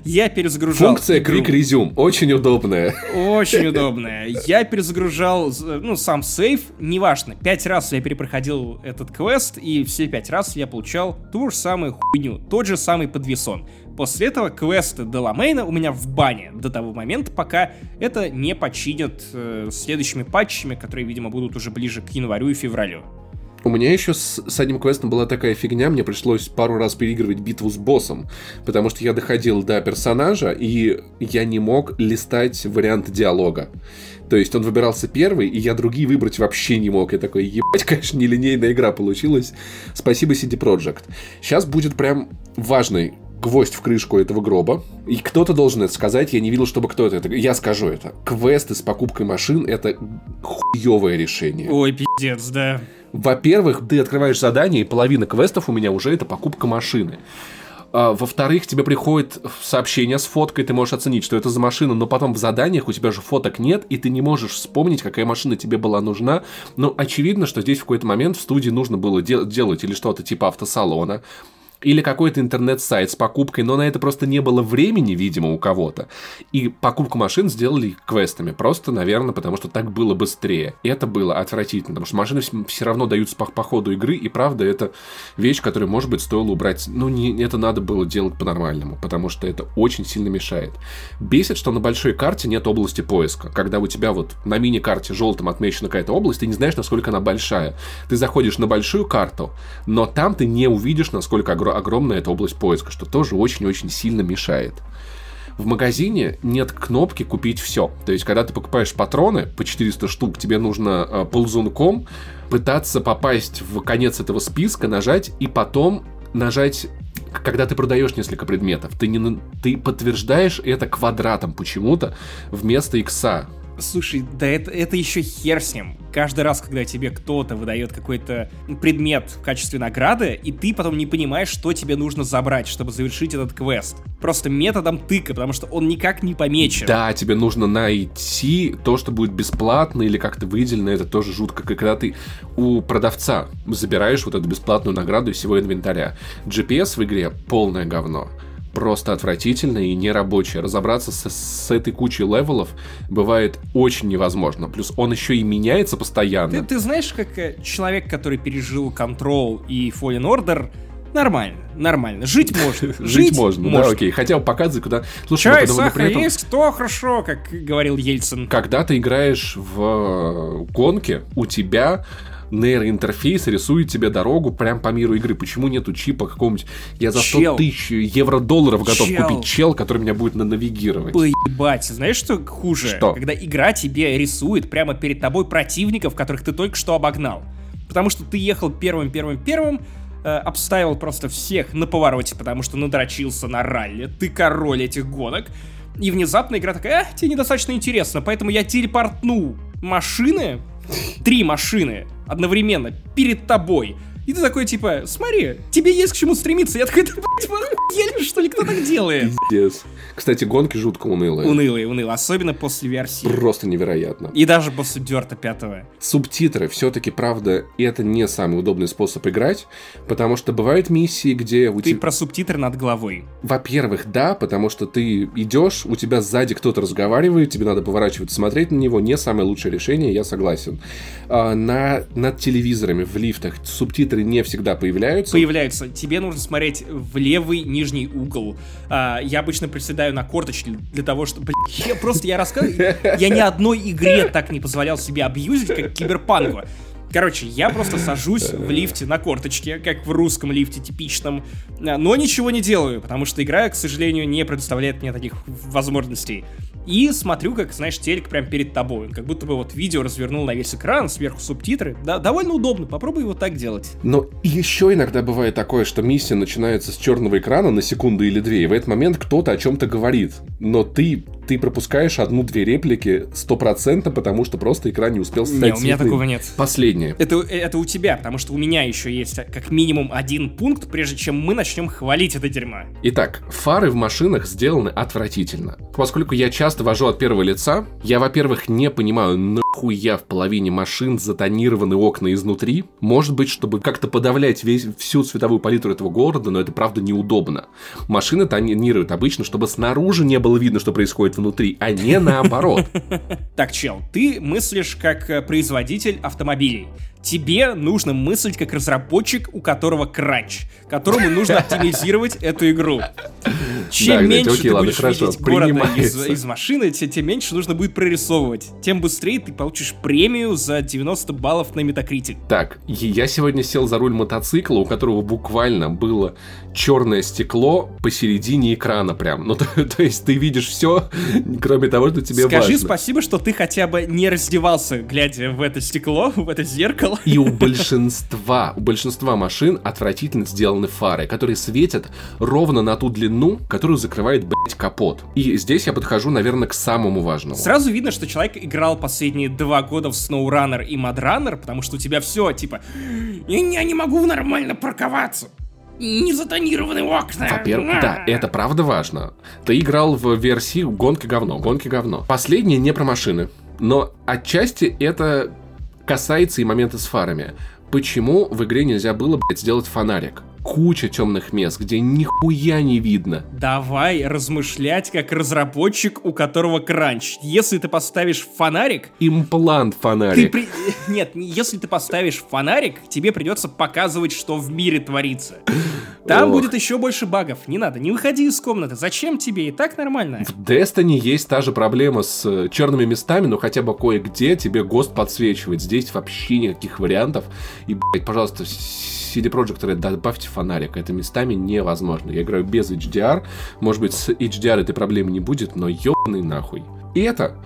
Я перезагружал. Функция. Quick Resume очень удобная. Очень [LAUGHS] удобная. Я перезагружал, ну, сам сейф, неважно. Пять раз я перепроходил этот квест, и все пять раз я получал ту же самую хуйню, тот же самый подвесон. После этого квесты Деламейна у меня в бане до того момента, пока это не починят э, следующими патчами, которые, видимо, будут уже ближе к январю и февралю. У меня еще с, с одним квестом была такая фигня, мне пришлось пару раз переигрывать битву с боссом, потому что я доходил до персонажа, и я не мог листать вариант диалога. То есть он выбирался первый, и я другие выбрать вообще не мог. Я такой, ебать, конечно, нелинейная игра получилась. Спасибо CD Projekt. Сейчас будет прям важный гвоздь в крышку этого гроба. И кто-то должен это сказать. Я не видел, чтобы кто-то это... Я скажу это. Квесты с покупкой машин — это хуевое решение. Ой, пиздец, да. Во-первых, ты открываешь задание, и половина квестов у меня уже это покупка машины. А, во-вторых, тебе приходит сообщение с фоткой, ты можешь оценить, что это за машина, но потом в заданиях у тебя же фоток нет, и ты не можешь вспомнить, какая машина тебе была нужна. Но очевидно, что здесь в какой-то момент в студии нужно было дел- делать или что-то типа автосалона, или какой-то интернет-сайт с покупкой, но на это просто не было времени, видимо, у кого-то. И покупку машин сделали квестами, просто, наверное, потому что так было быстрее. И это было отвратительно, потому что машины все равно даются по, по ходу игры, и правда, это вещь, которую, может быть, стоило убрать. Ну, не, это надо было делать по-нормальному, потому что это очень сильно мешает. Бесит, что на большой карте нет области поиска. Когда у тебя вот на мини-карте желтым отмечена какая-то область, ты не знаешь, насколько она большая. Ты заходишь на большую карту, но там ты не увидишь, насколько огромная огромная эта область поиска, что тоже очень-очень сильно мешает. В магазине нет кнопки «Купить все». То есть, когда ты покупаешь патроны по 400 штук, тебе нужно э, ползунком пытаться попасть в конец этого списка, нажать и потом нажать когда ты продаешь несколько предметов, ты, не, ты подтверждаешь это квадратом почему-то вместо икса. Слушай, да это, это еще хер с ним. Каждый раз, когда тебе кто-то выдает какой-то предмет в качестве награды, и ты потом не понимаешь, что тебе нужно забрать, чтобы завершить этот квест. Просто методом тыка, потому что он никак не помечен. Да, тебе нужно найти то, что будет бесплатно или как-то выделено, это тоже жутко, когда ты у продавца забираешь вот эту бесплатную награду из всего инвентаря. GPS в игре полное говно просто отвратительно и нерабочее. Разобраться с, с этой кучей level ов бывает очень невозможно. Плюс он еще и меняется постоянно. Ты, ты знаешь, как э, человек, который пережил Control и Fallen Order, Нормально, нормально. Жить [LAUGHS] можно. Жить можно, да, окей. Хотя показывать, куда... Слушай, Чай, сахар есть, то хорошо, как говорил Ельцин. Когда ты играешь в э, гонке, у тебя нейроинтерфейс рисует тебе дорогу прям по миру игры. Почему нету чипа какого-нибудь... Я за 100 чел. тысяч евро-долларов готов чел. купить чел, который меня будет навигировать. Поебать. Знаешь, что хуже? Что? Когда игра тебе рисует прямо перед тобой противников, которых ты только что обогнал. Потому что ты ехал первым-первым-первым, э, обставил просто всех на повороте, потому что надрочился на ралли. Ты король этих гонок. И внезапно игра такая, а, тебе недостаточно интересно, поэтому я телепортну машины, три машины одновременно перед тобой. И ты такой, типа, смотри, тебе есть к чему стремиться. Я такой, да, блядь, вы что ли, кто так делает? Пиздец. Кстати, гонки жутко унылые. Унылые, унылые, особенно после версии. Просто невероятно. И даже после Дерта пятого. Субтитры все-таки, правда, это не самый удобный способ играть, потому что бывают миссии, где... У ты тебя... про субтитры над головой. Во-первых, да, потому что ты идешь, у тебя сзади кто-то разговаривает, тебе надо поворачиваться, смотреть на него, не самое лучшее решение, я согласен. А, на, над телевизорами в лифтах субтитры не всегда появляются. Появляются. Тебе нужно смотреть в левый нижний угол. А, я обычно приседаю приседаю на корточки для того, чтобы... Я просто, я рассказываю, я ни одной игре так не позволял себе абьюзить, как Киберпанку. Короче, я просто сажусь в лифте на корточке, как в русском лифте типичном, но ничего не делаю, потому что игра, к сожалению, не предоставляет мне таких возможностей и смотрю, как, знаешь, телек прям перед тобой. Как будто бы вот видео развернул на весь экран, сверху субтитры. Да, довольно удобно, попробуй вот так делать. Но еще иногда бывает такое, что миссия начинается с черного экрана на секунду или две, и в этот момент кто-то о чем-то говорит. Но ты ты пропускаешь одну-две реплики стопроцентно, потому что просто экран не успел стать Не, у меня такого нет. Последнее. Это, это у тебя, потому что у меня еще есть как минимум один пункт, прежде чем мы начнем хвалить это дерьмо. Итак, фары в машинах сделаны отвратительно. Поскольку я часто вожу от первого лица, я, во-первых, не понимаю, нахуя в половине машин затонированы окна изнутри. Может быть, чтобы как-то подавлять весь, всю цветовую палитру этого города, но это правда неудобно. Машины тонируют обычно, чтобы снаружи не было видно, что происходит внутри, а не наоборот. Так, чел, ты мыслишь как э, производитель автомобилей. Тебе нужно мыслить как разработчик, у которого кранч, которому нужно оптимизировать эту игру. Чем да, меньше окей, ты ладно, будешь хорошо, видеть города из, из машины, тем, тем меньше нужно будет прорисовывать. Тем быстрее ты получишь премию за 90 баллов на Metacritic. Так, я сегодня сел за руль мотоцикла, у которого буквально было черное стекло посередине экрана прям. Ну, [LAUGHS] то, то есть ты видишь все, кроме того, что тебе Скажи важно. спасибо, что ты хотя бы не раздевался, глядя в это стекло, [LAUGHS] в это зеркало. И у большинства, у большинства машин отвратительно сделаны фары, которые светят ровно на ту длину, которую закрывает, блядь, капот. И здесь я подхожу, наверное, к самому важному. Сразу видно, что человек играл последние два года в SnowRunner и MudRunner, потому что у тебя все, типа, я, я не могу нормально парковаться. незатонированные окна. Во-первых, да, это правда важно. Ты играл в версии гонки говно, гонки говно. Последнее не про машины, но отчасти это касается и момента с фарами. Почему в игре нельзя было, блядь, сделать фонарик? Куча темных мест, где нихуя не видно. Давай размышлять как разработчик, у которого кранч. Если ты поставишь фонарик... Имплант фонарик. Ты при... [LAUGHS] Нет, если ты поставишь фонарик, тебе придется показывать, что в мире творится. Там Ох. будет еще больше багов. Не надо, не выходи из комнаты. Зачем тебе? И так нормально. В Destiny есть та же проблема с э, черными местами, но хотя бы кое-где тебе ГОСТ подсвечивает. Здесь вообще никаких вариантов. И, блядь, пожалуйста, CD Projekt Red, добавьте фонарик. Это местами невозможно. Я играю без HDR. Может быть, с HDR этой проблемы не будет, но ёбаный нахуй. И это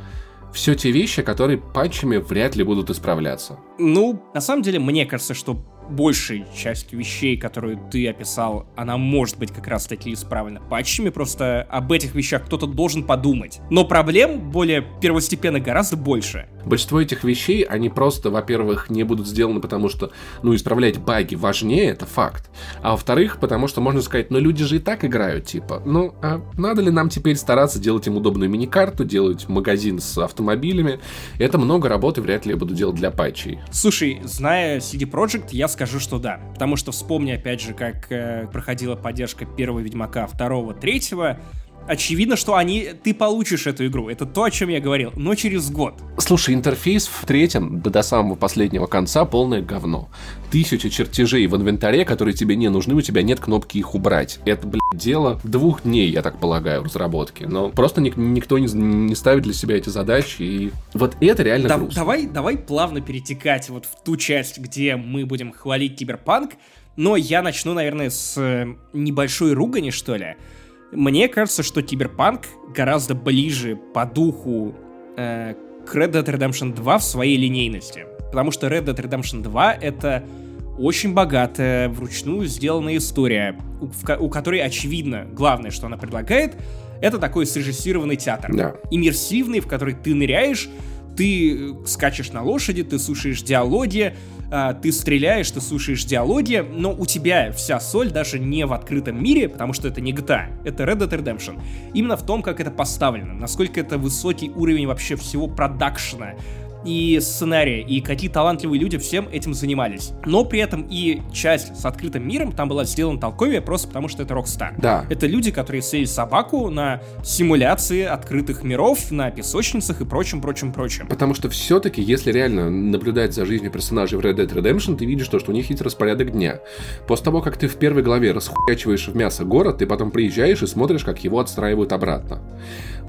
все те вещи, которые патчами вряд ли будут исправляться. Ну, на самом деле, мне кажется, что большая часть вещей, которые ты описал, она может быть как раз таки исправлена патчами, просто об этих вещах кто-то должен подумать. Но проблем более первостепенно гораздо больше. Большинство этих вещей, они просто, во-первых, не будут сделаны, потому что, ну, исправлять баги важнее, это факт. А во-вторых, потому что можно сказать, ну, люди же и так играют, типа, ну, а надо ли нам теперь стараться делать им удобную мини-карту, делать магазин с автомобилями? Это много работы вряд ли я буду делать для патчей. Слушай, зная CD Projekt, я скажу, что да. Потому что вспомни, опять же, как э, проходила поддержка первого Ведьмака, второго, третьего, очевидно, что они, ты получишь эту игру. Это то, о чем я говорил, но через год. Слушай, интерфейс в третьем, да до самого последнего конца, полное говно. Тысяча чертежей в инвентаре, которые тебе не нужны, у тебя нет кнопки их убрать. Это, блядь, дело двух дней, я так полагаю, разработки. Но просто ник- никто не, не ставит для себя эти задачи, и вот это реально да, грустно. Давай, давай плавно перетекать вот в ту часть, где мы будем хвалить Киберпанк, но я начну, наверное, с э, небольшой ругани, что ли. Мне кажется, что Киберпанк гораздо ближе по духу э, к Red Dead Redemption 2 в своей линейности. Потому что Red Dead Redemption 2 это очень богатая, вручную сделанная история, у, в, у которой очевидно, главное, что она предлагает, это такой срежиссированный театр. Да. Иммерсивный, в который ты ныряешь, ты скачешь на лошади, ты слушаешь диалоги, а, ты стреляешь, ты слушаешь диалоги, но у тебя вся соль даже не в открытом мире, потому что это не GTA, это Red Dead Redemption. Именно в том, как это поставлено, насколько это высокий уровень вообще всего продакшена, и сценария, и какие талантливые люди всем этим занимались. Но при этом и часть с открытым миром там была сделана толковее просто потому, что это Rockstar. Да. Это люди, которые сели собаку на симуляции открытых миров, на песочницах и прочим, прочим, прочим. Потому что все-таки, если реально наблюдать за жизнью персонажей в Red Dead Redemption, ты видишь то, что у них есть распорядок дня. После того, как ты в первой главе расхуячиваешь в мясо город, ты потом приезжаешь и смотришь, как его отстраивают обратно.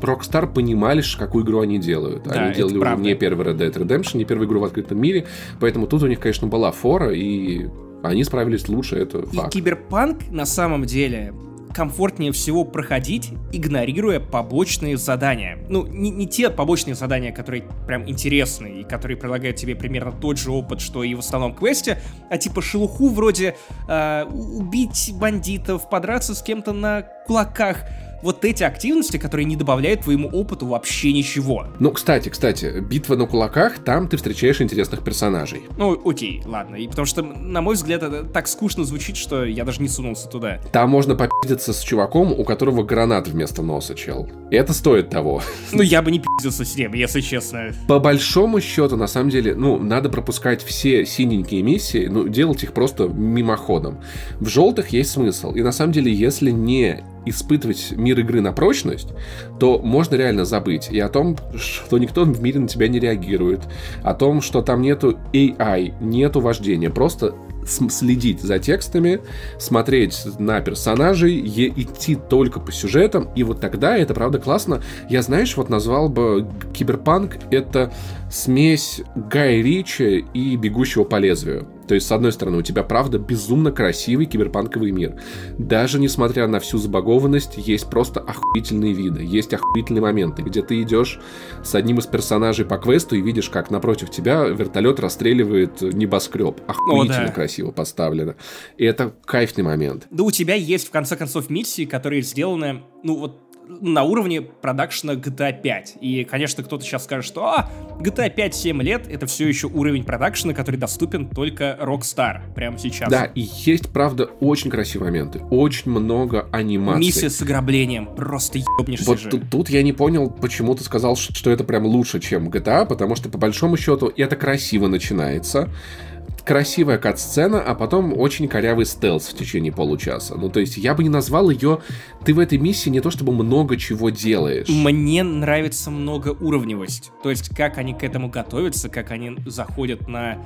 Rockstar понимали, какую игру они делают. Да, они делали уже не первый Red Dead Redemption, не первую игру в открытом мире, поэтому тут у них, конечно, была фора, и они справились лучше, это факт. И Киберпанк на самом деле комфортнее всего проходить, игнорируя побочные задания. Ну, не, не те побочные задания, которые прям интересные и которые предлагают тебе примерно тот же опыт, что и в основном квесте, а типа шелуху вроде э, убить бандитов, подраться с кем-то на кулаках вот эти активности, которые не добавляют твоему опыту вообще ничего. Ну, кстати, кстати, битва на кулаках, там ты встречаешь интересных персонажей. Ну, окей, ладно. И потому что, на мой взгляд, это так скучно звучит, что я даже не сунулся туда. Там можно попиздиться с чуваком, у которого гранат вместо носа, чел. И это стоит того. [LAUGHS] Ну, я бы не пиздился с ним, если честно. По большому счету, на самом деле, ну, надо пропускать все синенькие миссии, ну, делать их просто мимоходом. В желтых есть смысл. И на самом деле, если не испытывать мир игры на прочность, то можно реально забыть и о том, что никто в мире на тебя не реагирует, о том, что там нету AI, нету вождения, просто следить за текстами, смотреть на персонажей, идти только по сюжетам, и вот тогда это правда классно. Я, знаешь, вот назвал бы Киберпанк это смесь Гая Ричи и Бегущего по лезвию. То есть, с одной стороны, у тебя, правда, безумно красивый киберпанковый мир. Даже несмотря на всю забагованность, есть просто охуительные виды, есть охуительные моменты, где ты идешь с одним из персонажей по квесту и видишь, как напротив тебя вертолет расстреливает небоскреб. Охуительно О, да. красиво поставлено. И это кайфный момент. Да у тебя есть, в конце концов, миссии, которые сделаны, ну вот, на уровне продакшена GTA 5. И, конечно, кто-то сейчас скажет, что а, GTA 5 7 лет, это все еще уровень продакшена, который доступен только Rockstar прямо сейчас. Да, и есть, правда, очень красивые моменты. Очень много анимации. Миссия с ограблением. Просто ебнешься вот же. Тут, тут я не понял, почему ты сказал, что это прям лучше, чем GTA, потому что, по большому счету, это красиво начинается красивая кат-сцена, а потом очень корявый стелс в течение получаса. Ну, то есть я бы не назвал ее... Ты в этой миссии не то чтобы много чего делаешь. Мне нравится многоуровневость. То есть как они к этому готовятся, как они заходят на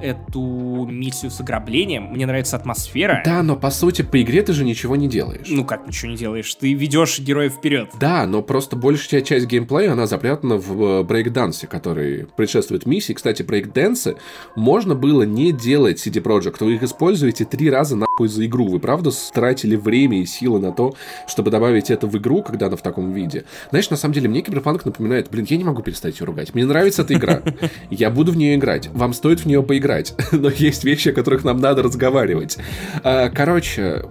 эту миссию с ограблением. Мне нравится атмосфера. Да, но по сути по игре ты же ничего не делаешь. Ну как ничего не делаешь? Ты ведешь героев вперед. Да, но просто большая часть геймплея, она запрятана в э, брейкдансе, который предшествует миссии. Кстати, брейкдансы можно было не делать CD Projekt. Вы их используете три раза нахуй за игру. Вы правда тратили время и силы на то, чтобы добавить это в игру, когда она в таком виде? Знаешь, на самом деле мне Киберпанк напоминает, блин, я не могу перестать ее ругать. Мне нравится эта игра. [LAUGHS] Я буду в нее играть. Вам стоит в нее поиграть играть, [LAUGHS] но есть вещи, о которых нам надо разговаривать. А, короче,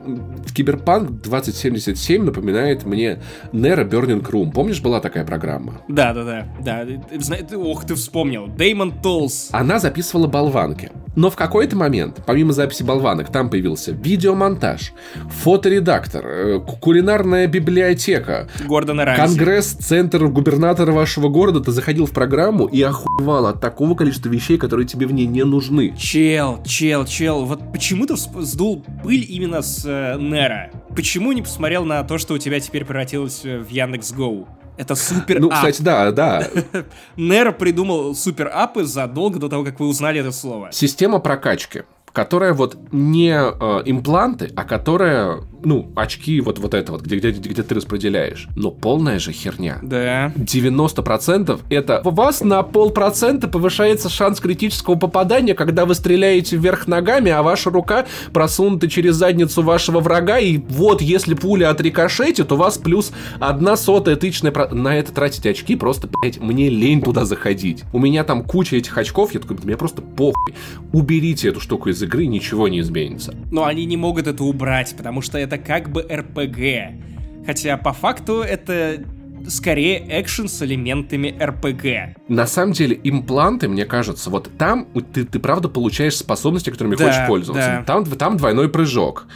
Киберпанк 2077 напоминает мне Nero Burning ROM. Помнишь, была такая программа? Да, да, да. да. Ох, ты вспомнил. Деймон Толс. Она записывала болванки. Но в какой-то момент, помимо записи болванок, там появился видеомонтаж, фоторедактор, э, кулинарная библиотека, Гордона Рамси. Конгресс-центр губернатора вашего города. Ты заходил в программу и охуевал от такого количества вещей, которые тебе в ней не нужны. Чел, чел, чел. Вот почему ты сдул пыль именно с э, Нера? Почему не посмотрел на то, что у тебя теперь превратилось э, в Яндекс.Гоу? Это супер Ну, кстати, да, да. [LAUGHS] Нер придумал супер апы задолго до того, как вы узнали это слово. Система прокачки которая вот не э, импланты, а которая ну, очки вот, вот это вот, где, где, где ты распределяешь. Но полная же херня. Да. 90% это у вас на полпроцента повышается шанс критического попадания, когда вы стреляете вверх ногами, а ваша рука просунута через задницу вашего врага, и вот если пуля отрикошетит, у вас плюс одна сотая тысячная... Про... На это тратить очки просто, блядь, мне лень туда заходить. У меня там куча этих очков, я такой, мне просто похуй. Уберите эту штуку из игры, ничего не изменится. Но они не могут это убрать, потому что это как бы РПГ. Хотя по факту это скорее экшен с элементами РПГ. На самом деле, импланты, мне кажется, вот там ты, ты правда получаешь способности, которыми да, хочешь пользоваться. Да. Там, там двойной прыжок.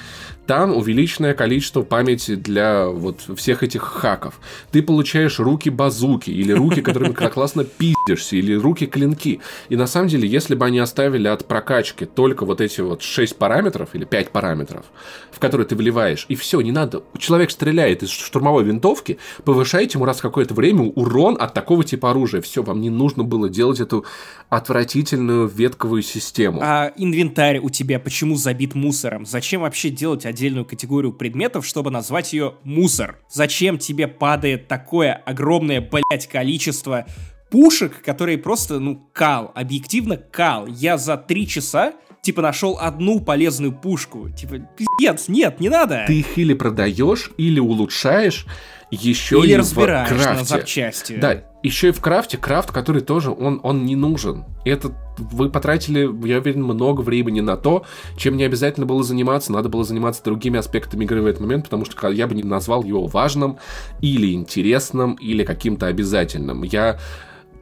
Там увеличенное количество памяти для вот всех этих хаков. Ты получаешь руки-базуки, или руки, которыми классно пиздишься, или руки-клинки. И на самом деле, если бы они оставили от прокачки только вот эти вот 6 параметров, или 5 параметров, в которые ты вливаешь, и все, не надо. Человек стреляет из штурмовой винтовки, повышаете ему раз какое-то время урон от такого типа оружия. Все, вам не нужно было делать эту отвратительную ветковую систему. А инвентарь у тебя почему забит мусором? Зачем вообще делать отдельную категорию предметов, чтобы назвать ее мусор. Зачем тебе падает такое огромное, блять, количество пушек, которые просто, ну, кал, объективно кал. Я за три часа типа нашел одну полезную пушку. Типа, пиздец, нет, не надо. Ты их или продаешь, или улучшаешь, еще или и разбираешь в крафте. на запчасти. Да, еще и в крафте, крафт, который тоже, он, он не нужен. Это вы потратили, я уверен, много времени на то, чем не обязательно было заниматься. Надо было заниматься другими аспектами игры в этот момент, потому что я бы не назвал его важным или интересным, или каким-то обязательным. Я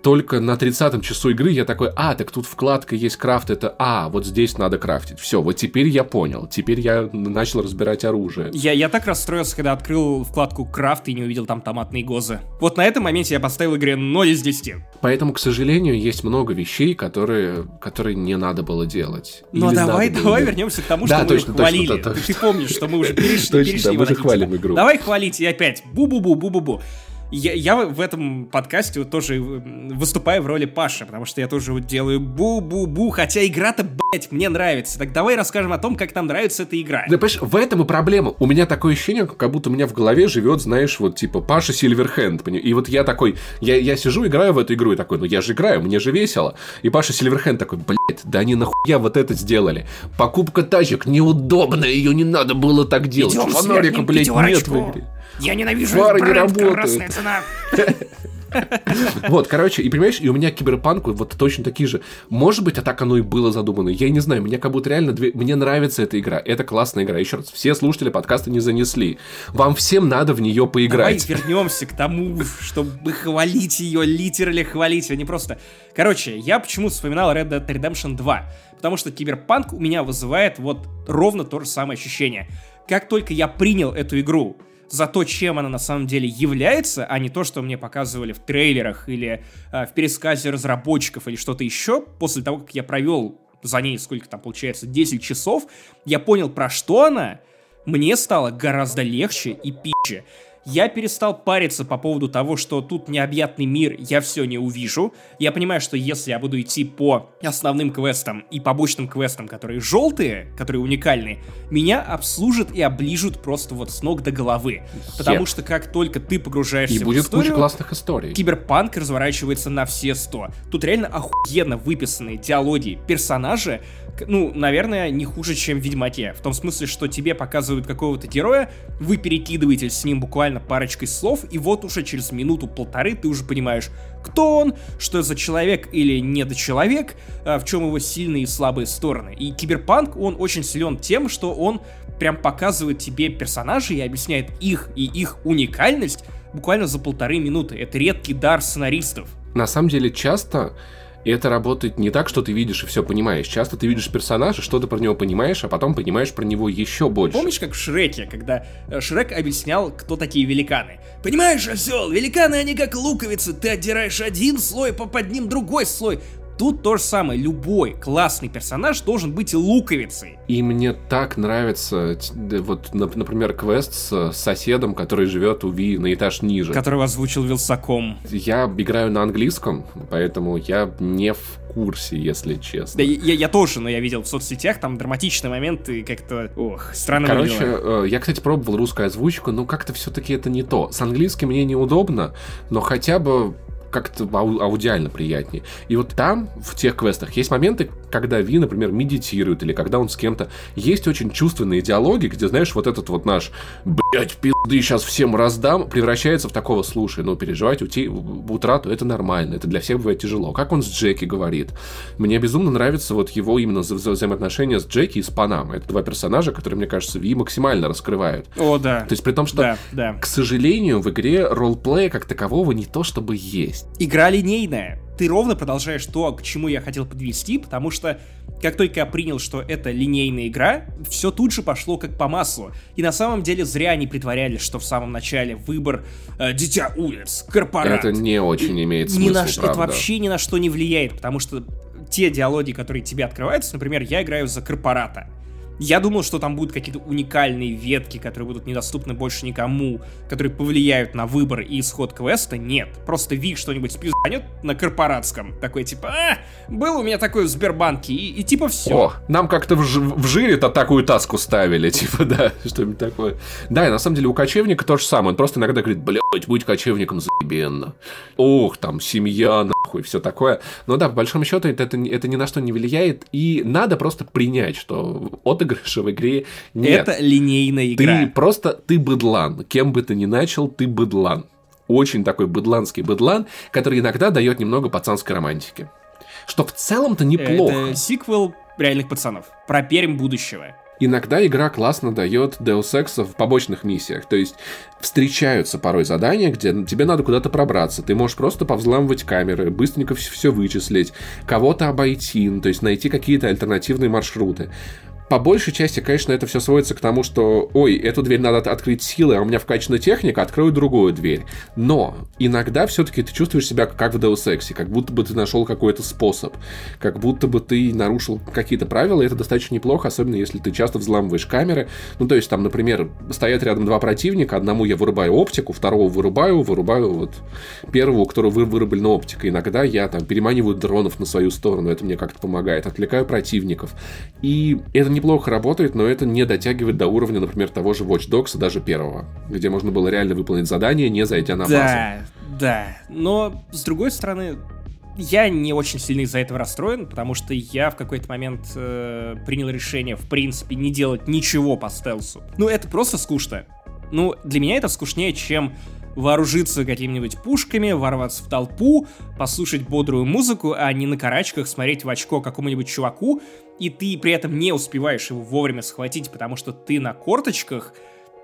только на 30-м часу игры я такой, а, так тут вкладка есть крафт, это, а, вот здесь надо крафтить. Все, вот теперь я понял, теперь я начал разбирать оружие. Я, я так расстроился, когда открыл вкладку крафт и не увидел там томатные гозы. Вот на этом моменте я поставил игре 0 из 10. Поэтому, к сожалению, есть много вещей, которые, которые не надо было делать. Ну, давай, давай вернемся к тому, что да, мы точно, хвалили. Точно, точно, ты, ты помнишь, что мы уже [LAUGHS] перешли, точно, перешли да, мы же хвалим игру. Давай хвалить и опять. Бу-бу-бу, бу-бу-бу я, я в этом подкасте вот тоже выступаю в роли Паши, потому что я тоже вот делаю бу-бу-бу, хотя игра-то, блять, мне нравится. Так давай расскажем о том, как нам нравится эта игра. Да, понимаешь, в этом и проблема. У меня такое ощущение, как будто у меня в голове живет, знаешь, вот типа Паша Сильверхенд. И вот я такой, я, я сижу, играю в эту игру и такой, ну я же играю, мне же весело. И Паша Сильверхенд такой, блять, да они нахуя вот это сделали. Покупка тачек неудобная, ее не надо было так делать. Идем Фонарика, блядь, нет в игре. Я ненавижу Фары не работают. цена. [LAUGHS] Вот, короче, и понимаешь, и у меня киберпанк вот точно такие же. Может быть, а так оно и было задумано. Я не знаю, мне как будто реально... Две... Мне нравится эта игра. Это классная игра. Еще раз, все слушатели подкаста не занесли. Вам всем надо в нее поиграть. Давай вернемся к тому, чтобы хвалить ее, литерали хвалить, а не просто... Короче, я почему вспоминал Red Dead Redemption 2? Потому что киберпанк у меня вызывает вот ровно то же самое ощущение. Как только я принял эту игру, за то, чем она на самом деле является, а не то, что мне показывали в трейлерах или э, в пересказе разработчиков или что-то еще, после того, как я провел за ней, сколько там получается, 10 часов, я понял, про что она, мне стало гораздо легче и пиче. Я перестал париться по поводу того, что тут необъятный мир, я все не увижу. Я понимаю, что если я буду идти по основным квестам и побочным квестам, которые желтые, которые уникальные, меня обслужат и оближут просто вот с ног до головы. Потому что как только ты погружаешься и в будет историю, куча классных историй. Киберпанк разворачивается на все сто. Тут реально охуенно выписанные диалоги, персонажи, ну, наверное, не хуже, чем в Ведьмаке. В том смысле, что тебе показывают какого-то героя, вы перекидываетесь с ним буквально парочкой слов, и вот уже через минуту-полторы ты уже понимаешь, кто он, что за человек или недочеловек, а, в чем его сильные и слабые стороны. И Киберпанк, он очень силен тем, что он прям показывает тебе персонажей и объясняет их и их уникальность буквально за полторы минуты. Это редкий дар сценаристов. На самом деле, часто и это работает не так, что ты видишь и все понимаешь. Часто ты видишь персонажа, что ты про него понимаешь, а потом понимаешь про него еще больше. Помнишь, как в Шреке, когда э, Шрек объяснял, кто такие великаны? Понимаешь, осел, великаны они как луковицы, ты отдираешь один слой, по под ним другой слой. Тут то же самое. Любой классный персонаж должен быть луковицей. И мне так нравится, вот, например, квест с соседом, который живет у Ви на этаж ниже. Который озвучил Вилсаком. Я играю на английском, поэтому я не в курсе, если честно. Да, я, я тоже, но я видел в соцсетях, там драматичный момент, и как-то, ох, странно Короче, выглядело. Э, я, кстати, пробовал русскую озвучку, но как-то все-таки это не то. С английским мне неудобно, но хотя бы как-то ау- аудиально приятнее. И вот там, в тех квестах, есть моменты, когда Ви, например, медитирует, или когда он с кем-то... Есть очень чувственные диалоги, где, знаешь, вот этот вот наш «блять, пизды, сейчас всем раздам», превращается в такого «слушай, ну, переживать ути- утрату, это нормально, это для всех бывает тяжело». Как он с Джеки говорит. Мне безумно нравится вот его именно вза- вза- взаимоотношения с Джеки и с Панам. Это два персонажа, которые, мне кажется, Ви максимально раскрывают. О, да. То есть при том, что, да, да. к сожалению, в игре ролплея как такового не то чтобы есть. Игра линейная. Ты ровно продолжаешь то, к чему я хотел подвести, потому что как только я принял, что это линейная игра, все тут же пошло как по маслу. И на самом деле зря они притворялись, что в самом начале выбор э, Дитя улиц, корпорат. Это не очень имеет смысл, ни на, правда. Это вообще ни на что не влияет, потому что те диалоги, которые тебе открываются, например, я играю за корпората. Я думал, что там будут какие-то уникальные ветки, которые будут недоступны больше никому, которые повлияют на выбор и исход квеста. Нет. Просто Вик что-нибудь спизданет на корпоратском. Такой типа, а, был у меня такой в Сбербанке, и, и типа все. О, нам как-то в, в жире-то такую таску ставили, [LAUGHS] типа, да, что-нибудь такое. Да, и на самом деле у кочевника то же самое. Он просто иногда говорит, блядь, будь кочевником заебенно. Ох, там, семья, нахуй, все такое. Но да, по большому счету это, это, это ни на что не влияет, и надо просто принять, что от отыгрыша в игре нет. Это линейная игра. Ты просто, ты быдлан. Кем бы ты ни начал, ты быдлан. Очень такой быдланский быдлан, который иногда дает немного пацанской романтики. Что в целом-то неплохо. Это сиквел реальных пацанов. Про Пермь будущего. Иногда игра классно дает Deus Ex в побочных миссиях. То есть встречаются порой задания, где тебе надо куда-то пробраться. Ты можешь просто повзламывать камеры, быстренько все вычислить, кого-то обойти, ну, то есть найти какие-то альтернативные маршруты по большей части, конечно, это все сводится к тому, что, ой, эту дверь надо открыть силой, а у меня вкачана техника, открою другую дверь. Но иногда все-таки ты чувствуешь себя как в Deus Ex, как будто бы ты нашел какой-то способ, как будто бы ты нарушил какие-то правила, и это достаточно неплохо, особенно если ты часто взламываешь камеры. Ну, то есть там, например, стоят рядом два противника, одному я вырубаю оптику, второго вырубаю, вырубаю вот первого, которого вы вырублена оптика. Иногда я там переманиваю дронов на свою сторону, это мне как-то помогает, отвлекаю противников. И это неплохо работает, но это не дотягивает до уровня, например, того же Watch Dogs, даже первого, где можно было реально выполнить задание, не зайдя на базу. Да, да. Но, с другой стороны, я не очень сильно из-за этого расстроен, потому что я в какой-то момент э, принял решение, в принципе, не делать ничего по стелсу. Ну, это просто скучно. Ну, для меня это скучнее, чем вооружиться какими-нибудь пушками, ворваться в толпу, послушать бодрую музыку, а не на карачках смотреть в очко какому-нибудь чуваку, и ты при этом не успеваешь его вовремя схватить, потому что ты на корточках,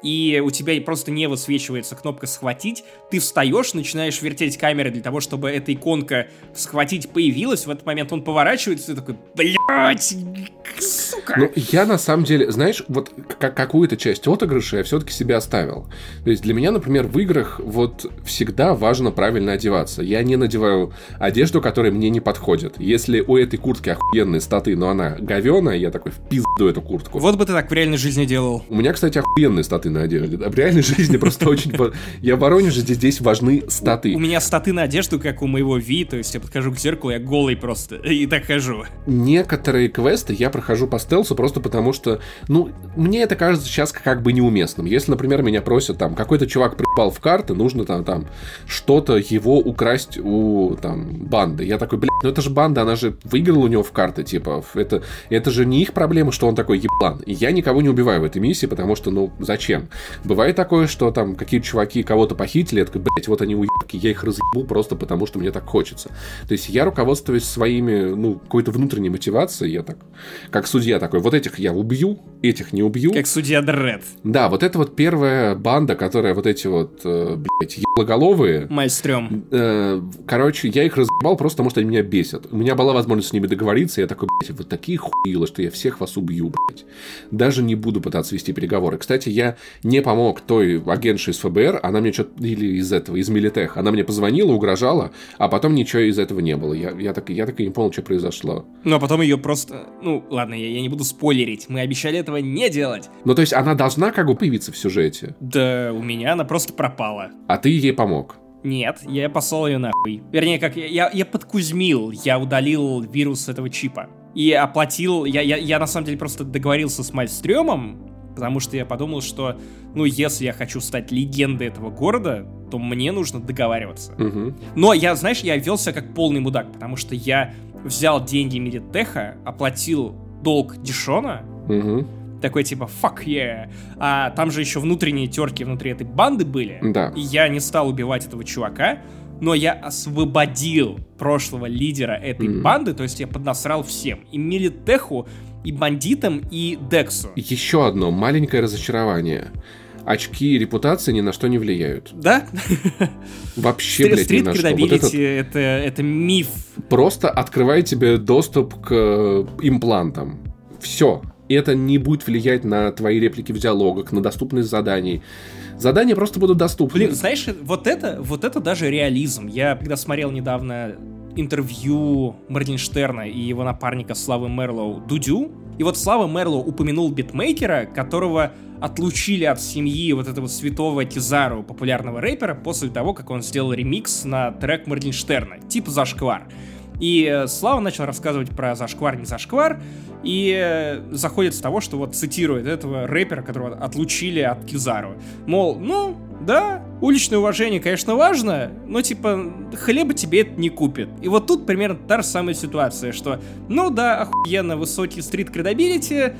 и у тебя просто не высвечивается кнопка «схватить», ты встаешь, начинаешь вертеть камеры для того, чтобы эта иконка «схватить» появилась, в этот момент он поворачивается, и такой, блядь, сука. Ну, я на самом деле, знаешь, вот какую-то часть отыгрыша я все-таки себе оставил. То есть для меня, например, в играх вот всегда важно правильно одеваться. Я не надеваю одежду, которая мне не подходит. Если у этой куртки охуенные статы, но она говеная, я такой, в пизду эту куртку. Вот бы ты так в реальной жизни делал. У меня, кстати, охуенные статы на одежде. В реальной жизни просто очень... Я в Воронеже, здесь важны статы. У меня статы на одежду, как у моего Ви, то есть я подхожу к зеркалу, я голый просто, [LAUGHS] и так хожу. Некоторые квесты я прохожу по стелсу просто потому, что, ну, мне это кажется сейчас как бы неуместным. Если, например, меня просят, там, какой-то чувак припал в карты, нужно там, там, что-то его украсть у, там, банды. Я такой, блядь, ну это же банда, она же выиграла у него в карты, типа, это, это же не их проблема, что он такой еблан. И я никого не убиваю в этой миссии, потому что, ну, зачем? Бывает такое, что там какие-то чуваки кого-то похитили, такой, блядь, вот они уебки, я их разъебу просто потому, что мне так хочется. То есть я руководствуюсь своими, ну, какой-то внутренней мотивацией, я так, как судья такой, вот этих я убью, этих не убью. Как судья Дред. Да, вот это вот первая банда, которая вот эти вот, э, блядь, еблоголовые. Мальстрём. Э, короче, я их разъебал просто потому, что они меня бесят. У меня была возможность с ними договориться, я такой, блядь, вы такие хуилы, что я всех вас убью, блядь. Даже не буду пытаться вести переговоры. Кстати, я не помог той агентше из ФБР, она мне что-то, или из этого, из Милитех, она мне позвонила, угрожала, а потом ничего из этого не было. Я, я, так, я так и не понял, что произошло. Ну, а потом ее просто... Ну, ладно, я, я не буду спойлерить. Мы обещали этого не делать. Ну, то есть она должна как бы появиться в сюжете? Да, у меня она просто пропала. А ты ей помог? Нет, я послал ее нахуй. Вернее, как я, я, я подкузмил, я удалил вирус этого чипа. И оплатил, я, я, я на самом деле просто договорился с Мальстрёмом, потому что я подумал, что, ну, если я хочу стать легендой этого города, то мне нужно договариваться. Угу. Но я, знаешь, я велся как полный мудак, потому что я взял деньги Медитеха, оплатил долг Дишона, Угу. Такой типа fuck yeah. А там же еще внутренние терки внутри этой банды были. Да. И я не стал убивать этого чувака, но я освободил прошлого лидера этой Мгм. банды, то есть я поднасрал всем. И Милитеху, и бандитам, и Дексу. Еще одно маленькое разочарование. Очки репутации ни на что не влияют. Да? Вообще, блядь, ни Стрит на что. Вот этот это, это миф. просто открывает тебе доступ к имплантам. Все. Это не будет влиять на твои реплики в диалогах, на доступность заданий. Задания просто будут доступны. Блин, знаешь, вот это, вот это даже реализм. Я когда смотрел недавно интервью Моргенштерна и его напарника Славы Мерлоу Дудю, и вот Слава Мерлоу упомянул битмейкера, которого отлучили от семьи вот этого святого Кизару, популярного рэпера, после того, как он сделал ремикс на трек Моргенштерна, типа «Зашквар». И э, Слава начал рассказывать про зашквар, не зашквар, и э, заходит с того, что вот цитирует этого рэпера, которого отлучили от Кизару. Мол, ну, да, уличное уважение, конечно, важно, но типа хлеба тебе это не купит. И вот тут примерно та же самая ситуация, что, ну да, охуенно высокий street credibility,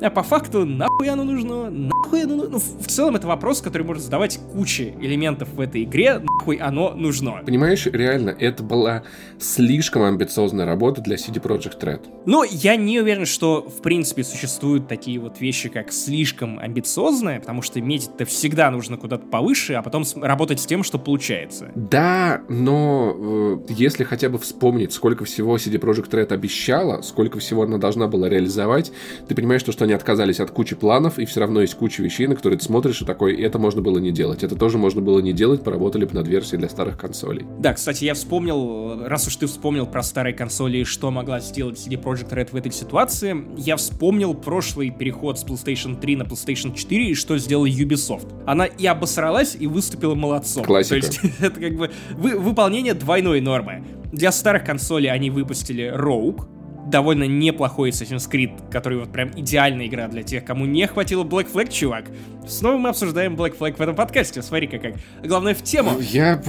а по факту нахуй оно нужно, нахуй оно нужно. Ну, в целом это вопрос, который может задавать куча элементов в этой игре, нахуй оно нужно. Понимаешь, реально, это была слишком амбициозная работа для CD Projekt Red. Но я не уверен, что в принципе существуют такие вот вещи, как слишком амбициозные, потому что метить-то всегда нужно куда-то повыше, а потом работать с тем, что получается. Да, но э, если хотя бы вспомнить, сколько всего CD Projekt Red обещала, сколько всего она должна была реализовать, ты понимаешь, что, что они отказались от кучи планов, и все равно есть куча вещей, на которые ты смотришь, и такой, это можно было не делать. Это тоже можно было не делать, поработали бы над версией для старых консолей. Да, кстати, я вспомнил, раз уж ты вспомнил про старые консоли и что могла сделать CD Projekt Red в этой ситуации, я вспомнил прошлый переход с PlayStation 3 на PlayStation 4 и что сделала Ubisoft. Она и обосралась, и выступила молодцом. Классика. То есть [LAUGHS] это как бы вы- выполнение двойной нормы. Для старых консолей они выпустили Rogue, довольно неплохой Assassin's Creed, который вот прям идеальная игра для тех, кому не хватило Black Flag, чувак. Снова мы обсуждаем Black Flag в этом подкасте, смотри-ка как. Главное в тему. Я...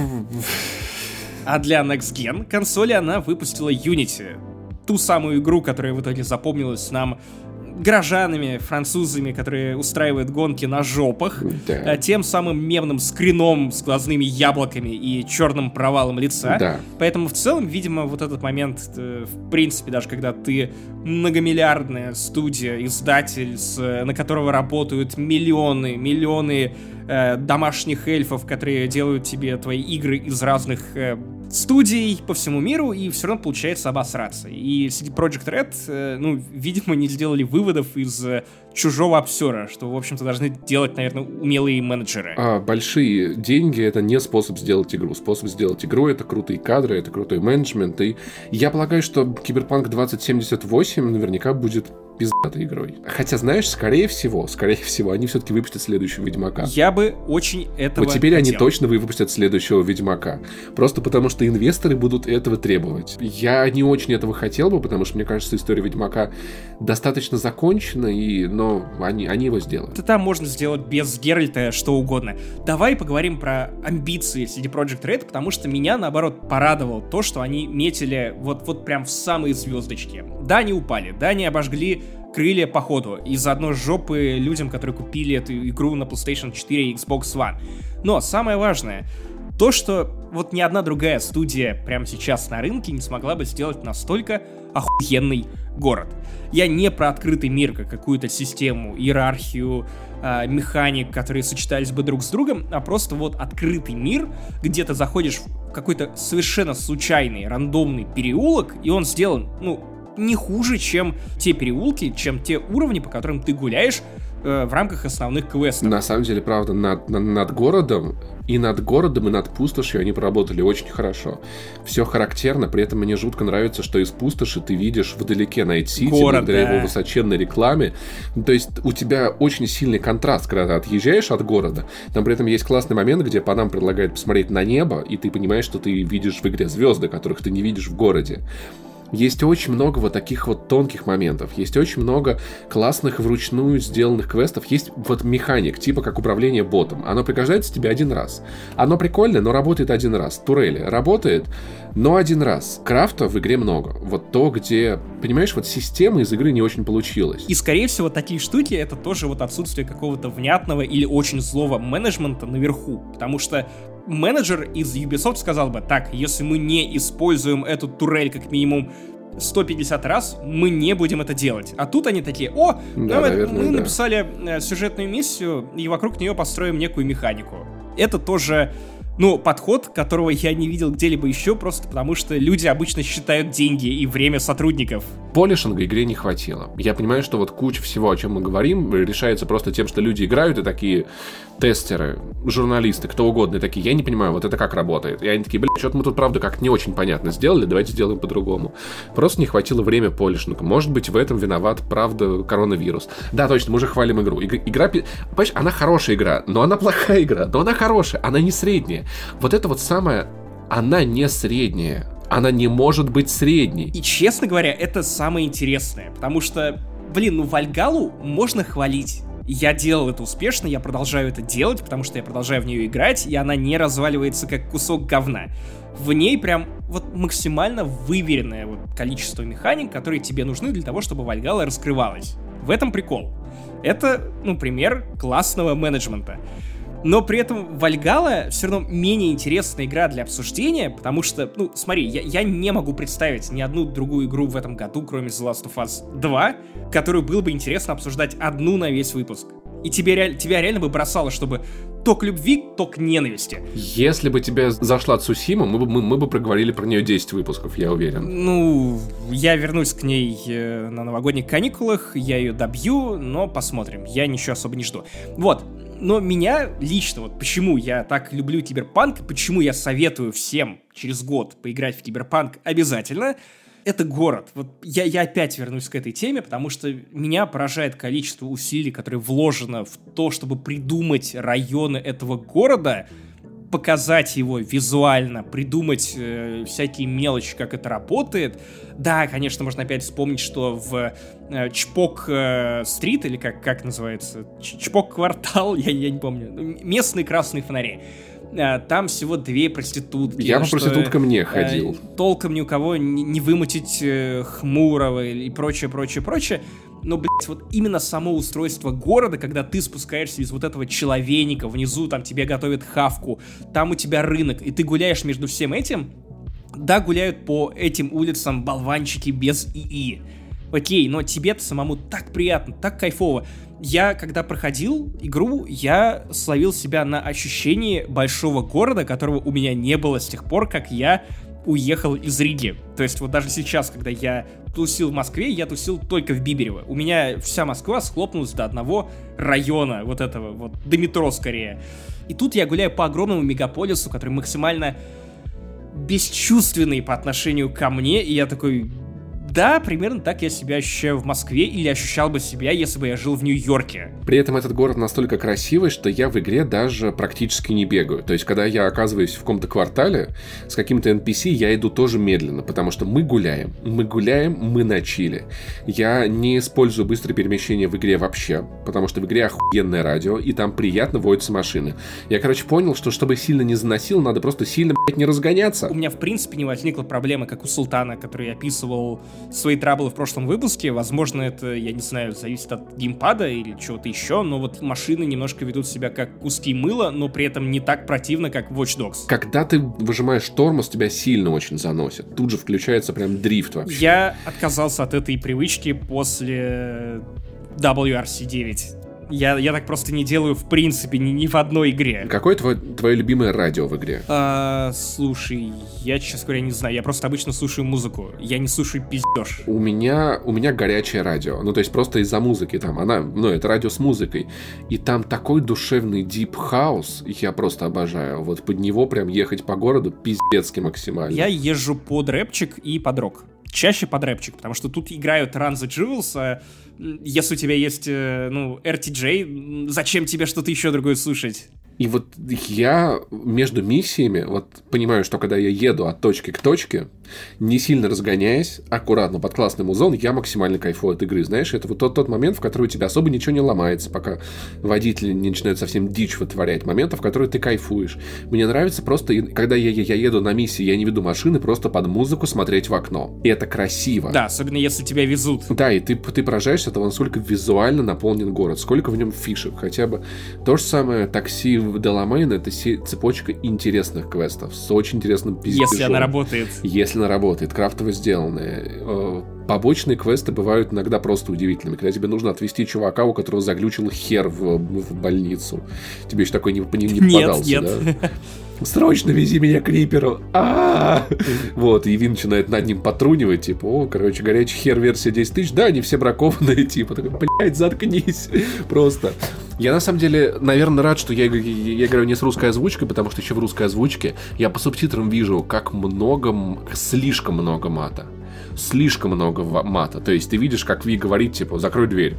А для Next Gen консоли она выпустила Unity. Ту самую игру, которая в итоге запомнилась нам горожанами, французами, которые устраивают гонки на жопах, Да. э, тем самым мемным скрином с глазными яблоками и черным провалом лица. Да. Поэтому в целом, видимо, вот этот момент, э, в принципе, даже когда ты многомиллиардная студия, издатель, с, на которого работают миллионы, миллионы э, домашних эльфов, которые делают тебе твои игры из разных э, студий по всему миру, и все равно получается обосраться. И CD Project Red, э, ну, видимо, не сделали выводов из э, чужого обсера, что, в общем-то, должны делать, наверное, умелые менеджеры. А большие деньги это не способ сделать игру. Способ сделать игру это крутые кадры, это крутой менеджмент. И я полагаю, что Киберпанк 2078 наверняка будет пиздатой игрой. Хотя, знаешь, скорее всего, скорее всего, они все-таки выпустят следующего Ведьмака. Я бы очень этого Вот теперь они хотел. точно выпустят следующего Ведьмака. Просто потому, что инвесторы будут этого требовать. Я не очень этого хотел бы, потому что, мне кажется, история Ведьмака достаточно закончена, и... но они, они его сделают. Это там можно сделать без Геральта что угодно. Давай поговорим про амбиции CD Projekt Red, потому что меня, наоборот, порадовало то, что они метили вот, вот прям в самые звездочки. Да, они упали, да, они обожгли крылья по ходу и заодно жопы людям, которые купили эту игру на PlayStation 4 и Xbox One. Но самое важное, то, что вот ни одна другая студия прямо сейчас на рынке не смогла бы сделать настолько охуенный город. Я не про открытый мир, как какую-то систему, иерархию, э, механик, которые сочетались бы друг с другом, а просто вот открытый мир, где ты заходишь в какой-то совершенно случайный, рандомный переулок, и он сделан, ну, не хуже, чем те переулки, чем те уровни, по которым ты гуляешь э, в рамках основных квестов. На самом деле, правда, над, над, городом и над городом, и над пустошью они поработали очень хорошо. Все характерно, при этом мне жутко нравится, что из пустоши ты видишь вдалеке Найт-Сити, благодаря да. его высоченной рекламе. Ну, То есть у тебя очень сильный контраст, когда ты отъезжаешь от города. Там при этом есть классный момент, где по нам предлагают посмотреть на небо, и ты понимаешь, что ты видишь в игре звезды, которых ты не видишь в городе. Есть очень много вот таких вот тонких моментов. Есть очень много классных вручную сделанных квестов. Есть вот механик, типа как управление ботом. Оно пригождается тебе один раз. Оно прикольное, но работает один раз. Турели работает, но один раз. Крафта в игре много. Вот то, где, понимаешь, вот система из игры не очень получилась. И, скорее всего, такие штуки — это тоже вот отсутствие какого-то внятного или очень злого менеджмента наверху. Потому что менеджер из Ubisoft сказал бы, так, если мы не используем эту турель как минимум 150 раз, мы не будем это делать. А тут они такие, о, Да, ну, наверное, мы да. написали э, сюжетную миссию, и вокруг нее построим некую механику. Это тоже, ну, подход, которого я не видел где-либо еще, просто потому что люди обычно считают деньги и время сотрудников. Полишинга игре не хватило. Я понимаю, что вот куча всего, о чем мы говорим, решается просто тем, что люди играют и такие тестеры, журналисты, кто угодно, такие, я не понимаю, вот это как работает. И они такие, блин, что-то мы тут, правда, как не очень понятно сделали, давайте сделаем по-другому. Просто не хватило время полишинга. Может быть, в этом виноват, правда, коронавирус. Да, точно, мы уже хвалим игру. Иг- Игра, пи- понимаешь, она хорошая игра, но она плохая игра, но она хорошая, она не средняя. Вот это вот самое, она не средняя. Она не может быть средней. И, честно говоря, это самое интересное, потому что, блин, ну Вальгалу можно хвалить. Я делал это успешно, я продолжаю это делать, потому что я продолжаю в нее играть, и она не разваливается как кусок говна. В ней прям вот максимально выверенное вот количество механик, которые тебе нужны для того, чтобы Вальгала раскрывалась. В этом прикол. Это, ну, пример классного менеджмента. Но при этом Вальгала все равно менее интересная игра для обсуждения, потому что, ну, смотри, я, я не могу представить ни одну другую игру в этом году, кроме The Last of Us 2, которую было бы интересно обсуждать одну на весь выпуск. И тебе, реаль- тебя реально бы бросало, чтобы то к любви, то к ненависти. Если бы тебе зашла Цусима, мы бы, мы, мы бы проговорили про нее 10 выпусков, я уверен. Ну, я вернусь к ней э, на новогодних каникулах, я ее добью, но посмотрим. Я ничего особо не жду. Вот. Но меня лично, вот почему я так люблю Киберпанк, почему я советую всем через год поиграть в Киберпанк обязательно, это город. Вот я, я опять вернусь к этой теме, потому что меня поражает количество усилий, которое вложено в то, чтобы придумать районы этого города, показать его визуально, придумать э, всякие мелочи, как это работает. Да, конечно, можно опять вспомнить, что в э, Чпок э, Стрит, или как, как называется, Ч- Чпок Квартал, [LAUGHS] я, я не помню, ну, местные красные фонари. Э, Там всего две проститутки. Я по проституткам не э, ходил. толком ни у кого не, не вымутить э, Хмурого и прочее, прочее, прочее. Но, блядь, вот именно само устройство города, когда ты спускаешься из вот этого человейника, внизу там тебе готовят хавку, там у тебя рынок, и ты гуляешь между всем этим, да, гуляют по этим улицам болванчики без ИИ. Окей, но тебе-то самому так приятно, так кайфово. Я, когда проходил игру, я словил себя на ощущении большого города, которого у меня не было с тех пор, как я уехал из Риги. То есть вот даже сейчас, когда я тусил в Москве, я тусил только в Биберево. У меня вся Москва схлопнулась до одного района, вот этого, вот, до метро скорее. И тут я гуляю по огромному мегаполису, который максимально бесчувственный по отношению ко мне, и я такой, да, примерно так я себя ощущаю в Москве или ощущал бы себя, если бы я жил в Нью-Йорке. При этом этот город настолько красивый, что я в игре даже практически не бегаю. То есть, когда я оказываюсь в каком-то квартале с каким-то NPC, я иду тоже медленно, потому что мы гуляем. Мы гуляем, мы на чили. Я не использую быстрое перемещение в игре вообще, потому что в игре охуенное радио, и там приятно водятся машины. Я, короче, понял, что чтобы сильно не заносил, надо просто сильно, блядь, не разгоняться. У меня, в принципе, не возникла проблема, как у Султана, который я описывал свои траблы в прошлом выпуске. Возможно, это, я не знаю, зависит от геймпада или чего-то еще, но вот машины немножко ведут себя как куски мыла, но при этом не так противно, как Watch Dogs. Когда ты выжимаешь тормоз, тебя сильно очень заносит. Тут же включается прям дрифт вообще. Я отказался от этой привычки после WRC9. Я, я так просто не делаю в принципе ни, ни в одной игре. Какое твое, твое любимое радио в игре? А, слушай, я, честно говоря, не знаю. Я просто обычно слушаю музыку. Я не слушаю пиздеж. У меня, у меня горячее радио. Ну, то есть просто из-за музыки там. Она, ну, это радио с музыкой. И там такой душевный дип хаус. Я просто обожаю. Вот под него прям ехать по городу пиздецки максимально. Я езжу под рэпчик и под рок чаще под рэпчик, потому что тут играют Run the Jewels, а если у тебя есть, э, ну, RTJ, зачем тебе что-то еще другое слушать? И вот я между миссиями, вот понимаю, что когда я еду от точки к точке, не сильно разгоняясь, аккуратно под классный музон, я максимально кайфую от игры. Знаешь, это вот тот, тот момент, в который у тебя особо ничего не ломается, пока водитель не начинает совсем дичь вытворять. Моментов, в которые ты кайфуешь. Мне нравится просто, когда я, я, я еду на миссии, я не веду машины, просто под музыку смотреть в окно. И это красиво. Да, особенно если тебя везут. Да, и ты, ты поражаешься того, насколько визуально наполнен город, сколько в нем фишек. Хотя бы то же самое такси в Деламейн это цепочка интересных квестов с очень интересным пиздежом. Если она работает. Если она работает, крафтово сделанная. Э, побочные квесты бывают иногда просто удивительными. Когда тебе нужно отвезти чувака, у которого заглючил хер в, в больницу. Тебе еще такой не, не, не попадался, нет, нет. да? [LAUGHS] срочно вези меня к Риперу. А Вот, и Вин начинает над ним потрунивать, типа, о, короче, горячий хер версия 10 тысяч, да, они все бракованные, [LAUGHS] типа, такой, блядь, заткнись, [LAUGHS] просто. Я на самом деле, наверное, рад, что я, я, я играю не с русской озвучкой, потому что еще в русской озвучке я по субтитрам вижу, как много, слишком много мата слишком много мата. То есть ты видишь, как Ви говорит, типа, закрой дверь.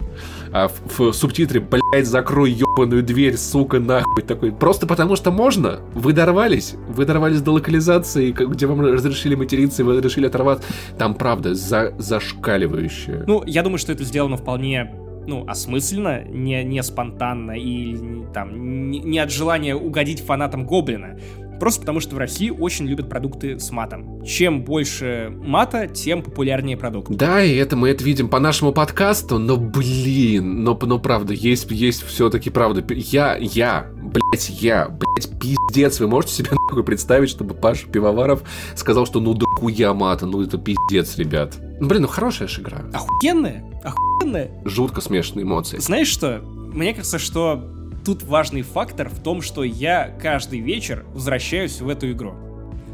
А в, в субтитре, блядь, закрой ебаную дверь, сука, нахуй. Такой, просто потому что можно. Вы дорвались. Вы дорвались до локализации, где вам разрешили материться, и вы решили оторваться. Там, правда, за, зашкаливающее. Ну, я думаю, что это сделано вполне ну, осмысленно, не, не спонтанно и там не, не от желания угодить фанатам Гоблина. Просто потому, что в России очень любят продукты с матом. Чем больше мата, тем популярнее продукт. Да, и это мы это видим по нашему подкасту, но, блин, но, но правда, есть, есть все-таки правда. Я, я, блять, я, блять, пиздец, вы можете себе [LAUGHS] нахуй представить, чтобы Паша Пивоваров сказал, что ну да хуя мата, ну это пиздец, ребят. Ну, блин, ну хорошая же игра. Охуенная, охуенная. Жутко смешанные эмоции. Знаешь что? Мне кажется, что тут важный фактор в том, что я каждый вечер возвращаюсь в эту игру.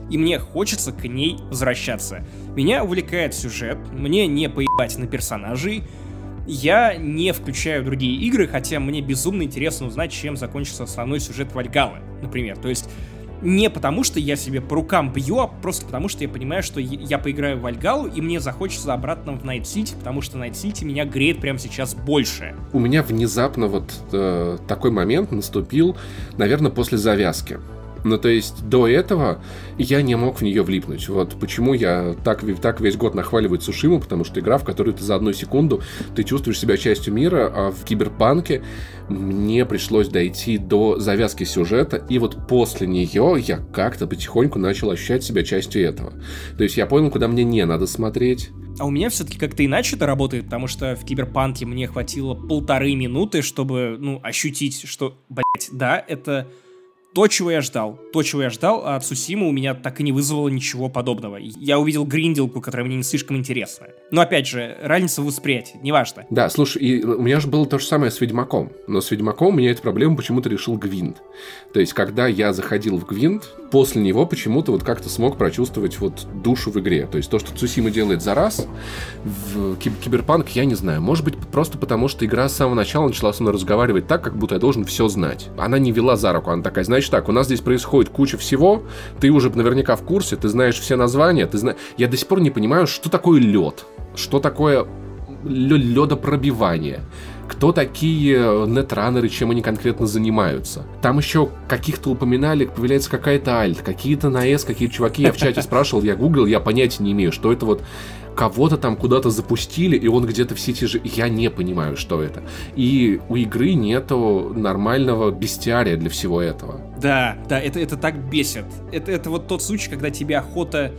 И мне хочется к ней возвращаться. Меня увлекает сюжет, мне не поебать на персонажей, я не включаю другие игры, хотя мне безумно интересно узнать, чем закончится основной сюжет Вальгалы, например. То есть не потому, что я себе по рукам бью, а просто потому, что я понимаю, что я поиграю в Вальгалу, и мне захочется обратно в Найт Сити, потому что Найт Сити меня греет прямо сейчас больше. У меня внезапно вот э, такой момент наступил, наверное, после завязки. Ну, то есть до этого я не мог в нее влипнуть. Вот почему я так, так весь год нахваливаю Цушиму, потому что игра, в которой ты за одну секунду ты чувствуешь себя частью мира, а в Киберпанке мне пришлось дойти до завязки сюжета, и вот после нее я как-то потихоньку начал ощущать себя частью этого. То есть я понял, куда мне не надо смотреть. А у меня все-таки как-то иначе это работает, потому что в Киберпанке мне хватило полторы минуты, чтобы, ну, ощутить, что, блять, да, это то, чего я ждал. То, чего я ждал, от Сусима у меня так и не вызвало ничего подобного. Я увидел гринделку, которая мне не слишком интересна. Но опять же, разница в восприятии, неважно. Да, слушай, и у меня же было то же самое с Ведьмаком. Но с Ведьмаком у меня эту проблему почему-то решил Гвинт. То есть, когда я заходил в Гвинт, после него почему-то вот как-то смог прочувствовать вот душу в игре. То есть, то, что Цусима делает за раз, в Киберпанк, я не знаю. Может быть, просто потому, что игра с самого начала начала со мной разговаривать так, как будто я должен все знать. Она не вела за руку, она такая, значит, значит так, у нас здесь происходит куча всего, ты уже наверняка в курсе, ты знаешь все названия, ты знаешь... Я до сих пор не понимаю, что такое лед, что такое ледопробивание, кто такие нетранеры, чем они конкретно занимаются. Там еще каких-то упоминали, появляется какая-то альт, какие-то на S, какие-то чуваки, я в чате спрашивал, я гуглил, я понятия не имею, что это вот кого-то там куда-то запустили, и он где-то в сети же... Я не понимаю, что это. И у игры нету нормального бестиария для всего этого. Да, да, это, это так бесит. Это, это вот тот случай, когда тебе охота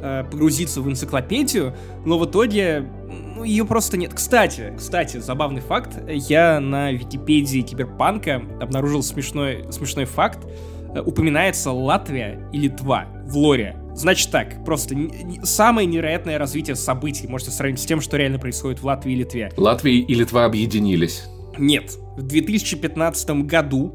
э, погрузиться в энциклопедию, но в итоге ну, ее просто нет. Кстати, кстати, забавный факт. Я на Википедии Киберпанка обнаружил смешной, смешной факт. Э, упоминается Латвия и Литва в лоре. Значит так, просто самое невероятное развитие событий можете сравнить с тем, что реально происходит в Латвии и Литве. Латвия и Литва объединились. Нет. В 2015 году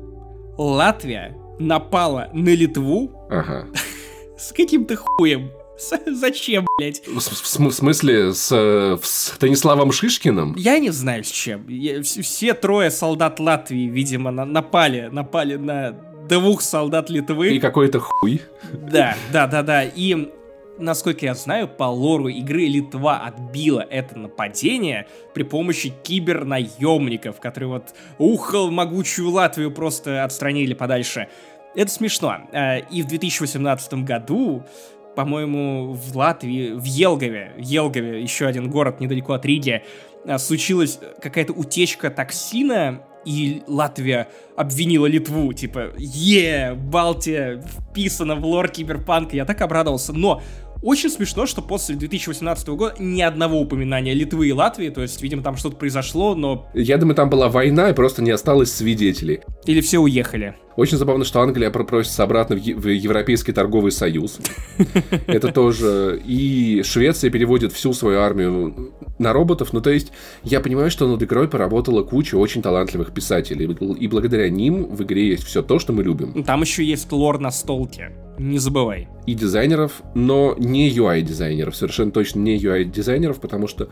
Латвия напала на Литву ага. [LAUGHS] с каким-то хуем. [LAUGHS] Зачем, блядь? В, в, смысле, с, с Станиславом Шишкиным? Я не знаю, с чем. Я, все трое солдат Латвии, видимо, на, напали, напали на двух солдат Литвы. И какой-то хуй. Да, [LAUGHS] да, да, да. И насколько я знаю, по лору игры Литва отбила это нападение при помощи кибернаемников, которые вот ухал могучую Латвию просто отстранили подальше. Это смешно. Э, и в 2018 году по-моему, в Латвии, в Елгове, в Елгове, еще один город недалеко от Риги, э, случилась какая-то утечка токсина, и Латвия обвинила Литву, типа, е, Балтия вписана в лор киберпанка, я так обрадовался, но очень смешно, что после 2018 года ни одного упоминания Литвы и Латвии, то есть, видимо, там что-то произошло, но... Я думаю, там была война, и просто не осталось свидетелей. Или все уехали. Очень забавно, что Англия просится обратно в, в Европейский торговый союз. [LAUGHS] Это тоже. И Швеция переводит всю свою армию на роботов. Ну, то есть, я понимаю, что над игрой поработала куча очень талантливых писателей. И благодаря ним в игре есть все то, что мы любим. Там еще есть лор на столке. Не забывай. И дизайнеров, но не UI-дизайнеров. Совершенно точно не UI-дизайнеров, потому что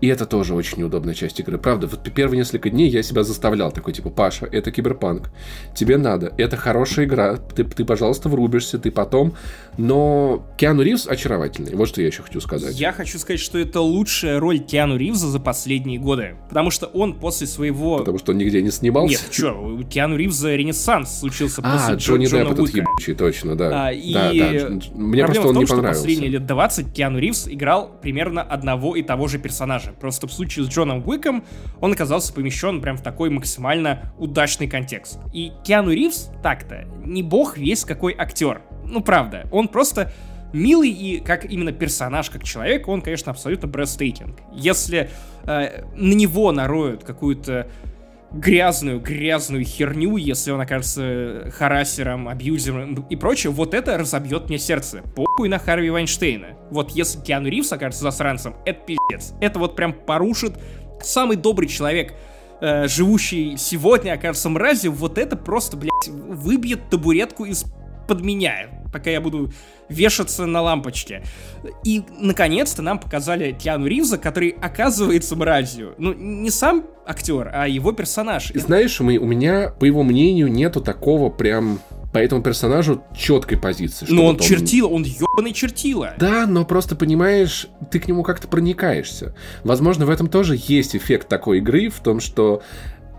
и это тоже очень неудобная часть игры. Правда, вот первые несколько дней я себя заставлял такой, типа, Паша, это киберпанк, тебе надо, это хорошая игра, ты, ты пожалуйста, врубишься, ты потом. Но Киану Ривз очаровательный, вот что я еще хочу сказать. Я хочу сказать, что это лучшая роль Киану Ривза за последние годы, потому что он после своего... Потому что он нигде не снимался? Нет, что, у Киану Ривза ренессанс случился а, после Джонни Джона Депп этот ебучий, точно, да. А, и да, да. Мне просто он том, не понравился. что последние лет 20 Киану Ривз играл примерно одного и того же персонажа персонажа. Просто в случае с Джоном Уиком он оказался помещен прям в такой максимально удачный контекст. И Киану Ривз так-то не бог весь какой актер. Ну, правда, он просто милый и как именно персонаж, как человек, он, конечно, абсолютно breathtaking. Если э, на него нароют какую-то грязную, грязную херню, если он окажется харасером, абьюзером и прочее, вот это разобьет мне сердце. Похуй на Харви Вайнштейна. Вот если Киану Ривз окажется засранцем, это пиздец. Это вот прям порушит самый добрый человек, э, живущий сегодня, окажется мразью, вот это просто, блядь, выбьет табуретку из-под меня, пока я буду вешаться на лампочке. И, наконец-то, нам показали Киану Ривза, который оказывается мразью. Ну, не сам актер, а его персонаж. Знаешь, у меня, по его мнению, нету такого прям по этому персонажу четкой позиции. Но он вот он чертила, он ебаный чертила. Да, но просто понимаешь, ты к нему как-то проникаешься. Возможно, в этом тоже есть эффект такой игры, в том, что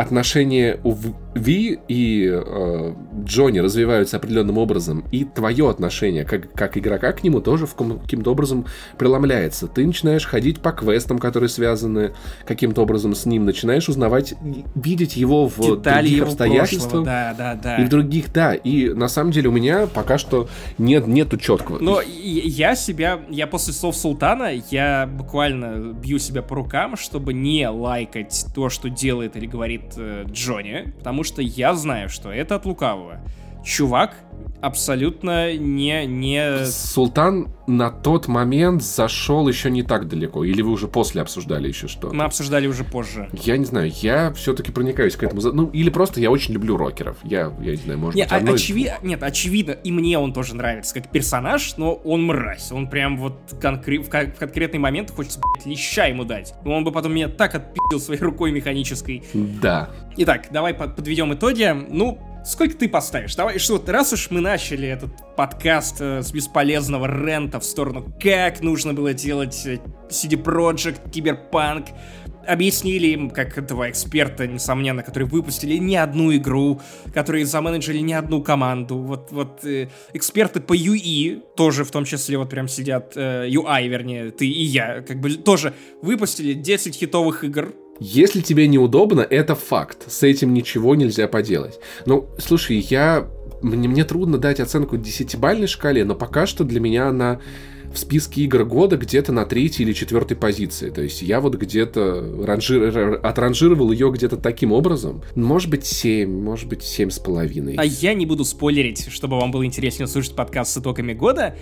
отношения у Ви и э, Джонни развиваются определенным образом, и твое отношение как, как игрока к нему тоже в каким-то образом преломляется. Ты начинаешь ходить по квестам, которые связаны каким-то образом с ним, начинаешь узнавать, видеть его в Детали других его обстоятельствах. да, да, да. И в других, да. И на самом деле у меня пока что нет, нету четкого. Но я себя, я после слов Султана, я буквально бью себя по рукам, чтобы не лайкать то, что делает или говорит Джонни, потому что я знаю, что это от лукавого. Чувак абсолютно не, не... Султан на тот момент зашел еще не так далеко. Или вы уже после обсуждали еще что? Мы обсуждали уже позже. Я не знаю, я все-таки проникаюсь к этому. Ну, или просто я очень люблю рокеров. Я, я не знаю, может нет, быть, одно... очеви... Нет, очевидно, и мне он тоже нравится как персонаж, но он мразь. Он прям вот конкре... в, в конкретный момент хочется, блядь, леща ему дать. Он бы потом меня так отпил своей рукой механической. Да. Итак, давай подведем итоги. Ну, Сколько ты поставишь? Давай, что раз уж мы начали этот подкаст э, с бесполезного рента в сторону, как нужно было делать э, CD Projekt, Киберпанк, объяснили им, как этого эксперта, несомненно, которые выпустили не одну игру, которые заменеджили не одну команду. Вот, вот э, эксперты по UI, тоже в том числе вот прям сидят, э, UI, вернее, ты и я, как бы тоже выпустили 10 хитовых игр, если тебе неудобно, это факт. С этим ничего нельзя поделать. Ну, слушай, я... Мне, мне трудно дать оценку 10-бальной шкале, но пока что для меня она в списке игр года где-то на третьей или четвертой позиции. То есть я вот где-то ранжир... отранжировал ее где-то таким образом. Может быть 7, может быть семь с половиной. А я не буду спойлерить, чтобы вам было интереснее слушать подкаст с итогами года,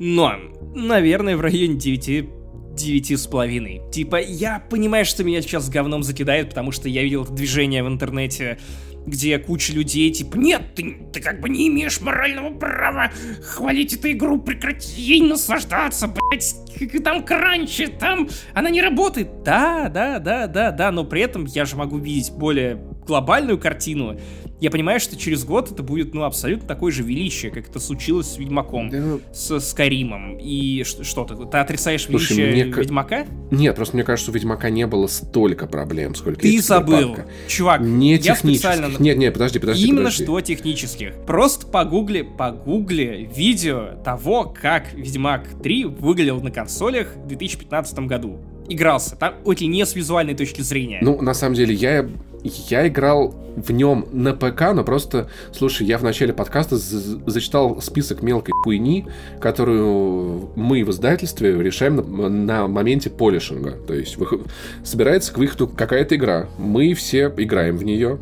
но, наверное, в районе 9 девяти с половиной. Типа, я понимаю, что меня сейчас говном закидают, потому что я видел это движение в интернете, где куча людей, типа, нет, ты, ты как бы не имеешь морального права хвалить эту игру, прекрати ей наслаждаться, блять, там кранчи, там она не работает. Да, да, да, да, да, но при этом я же могу видеть более глобальную картину, я понимаю, что через год это будет, ну, абсолютно такое же величие, как это случилось с Ведьмаком, да. Ну. с Скайримом. И что, ты, ты отрицаешь Слушай, величие мне... Ведьмака? Нет, просто мне кажется, у Ведьмака не было столько проблем, сколько Ты забыл. Чувак, не я специально... Нет, нет, подожди, подожди, Именно подожди. что технических. Просто погугли, погугли видео того, как Ведьмак 3 выглядел на консолях в 2015 году игрался. Там очень не с визуальной точки зрения. Ну, на самом деле, я я играл в нем на ПК, но просто, слушай, я в начале подкаста зачитал список мелкой хуйни, которую мы в издательстве решаем на, на моменте полишинга. То есть собирается к выходу какая-то игра, мы все играем в нее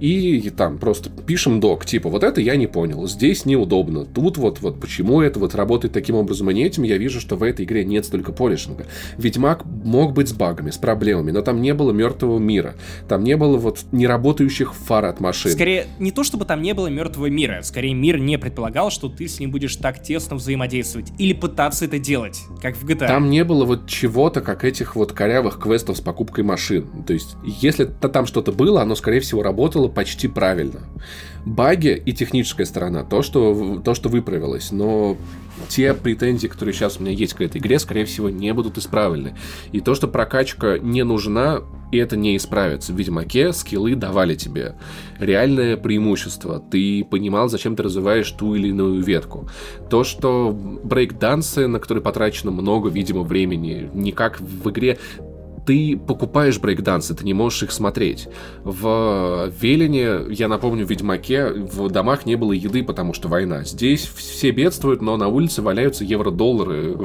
и там просто пишем док, типа, вот это я не понял, здесь неудобно, тут вот, вот почему это вот работает таким образом и не этим, я вижу, что в этой игре нет столько полишинга. Ведьмак мог быть с багами, с проблемами, но там не было мертвого мира, там не было вот неработающих фар от машин. Скорее, не то чтобы там не было мертвого мира, скорее мир не предполагал, что ты с ним будешь так тесно взаимодействовать или пытаться это делать, как в GTA. Там не было вот чего-то, как этих вот корявых квестов с покупкой машин. То есть, если там что-то было, оно, скорее всего, работало почти правильно. Баги и техническая сторона, то, что, то, что выправилось, но те претензии, которые сейчас у меня есть к этой игре, скорее всего, не будут исправлены. И то, что прокачка не нужна, и это не исправится. В Ведьмаке скиллы давали тебе реальное преимущество. Ты понимал, зачем ты развиваешь ту или иную ветку. То, что брейк-дансы, на которые потрачено много, видимо, времени, никак в игре ты покупаешь брейкдансы, ты не можешь их смотреть. В Велине, я напомню, в Ведьмаке в домах не было еды, потому что война. Здесь все бедствуют, но на улице валяются евро-доллары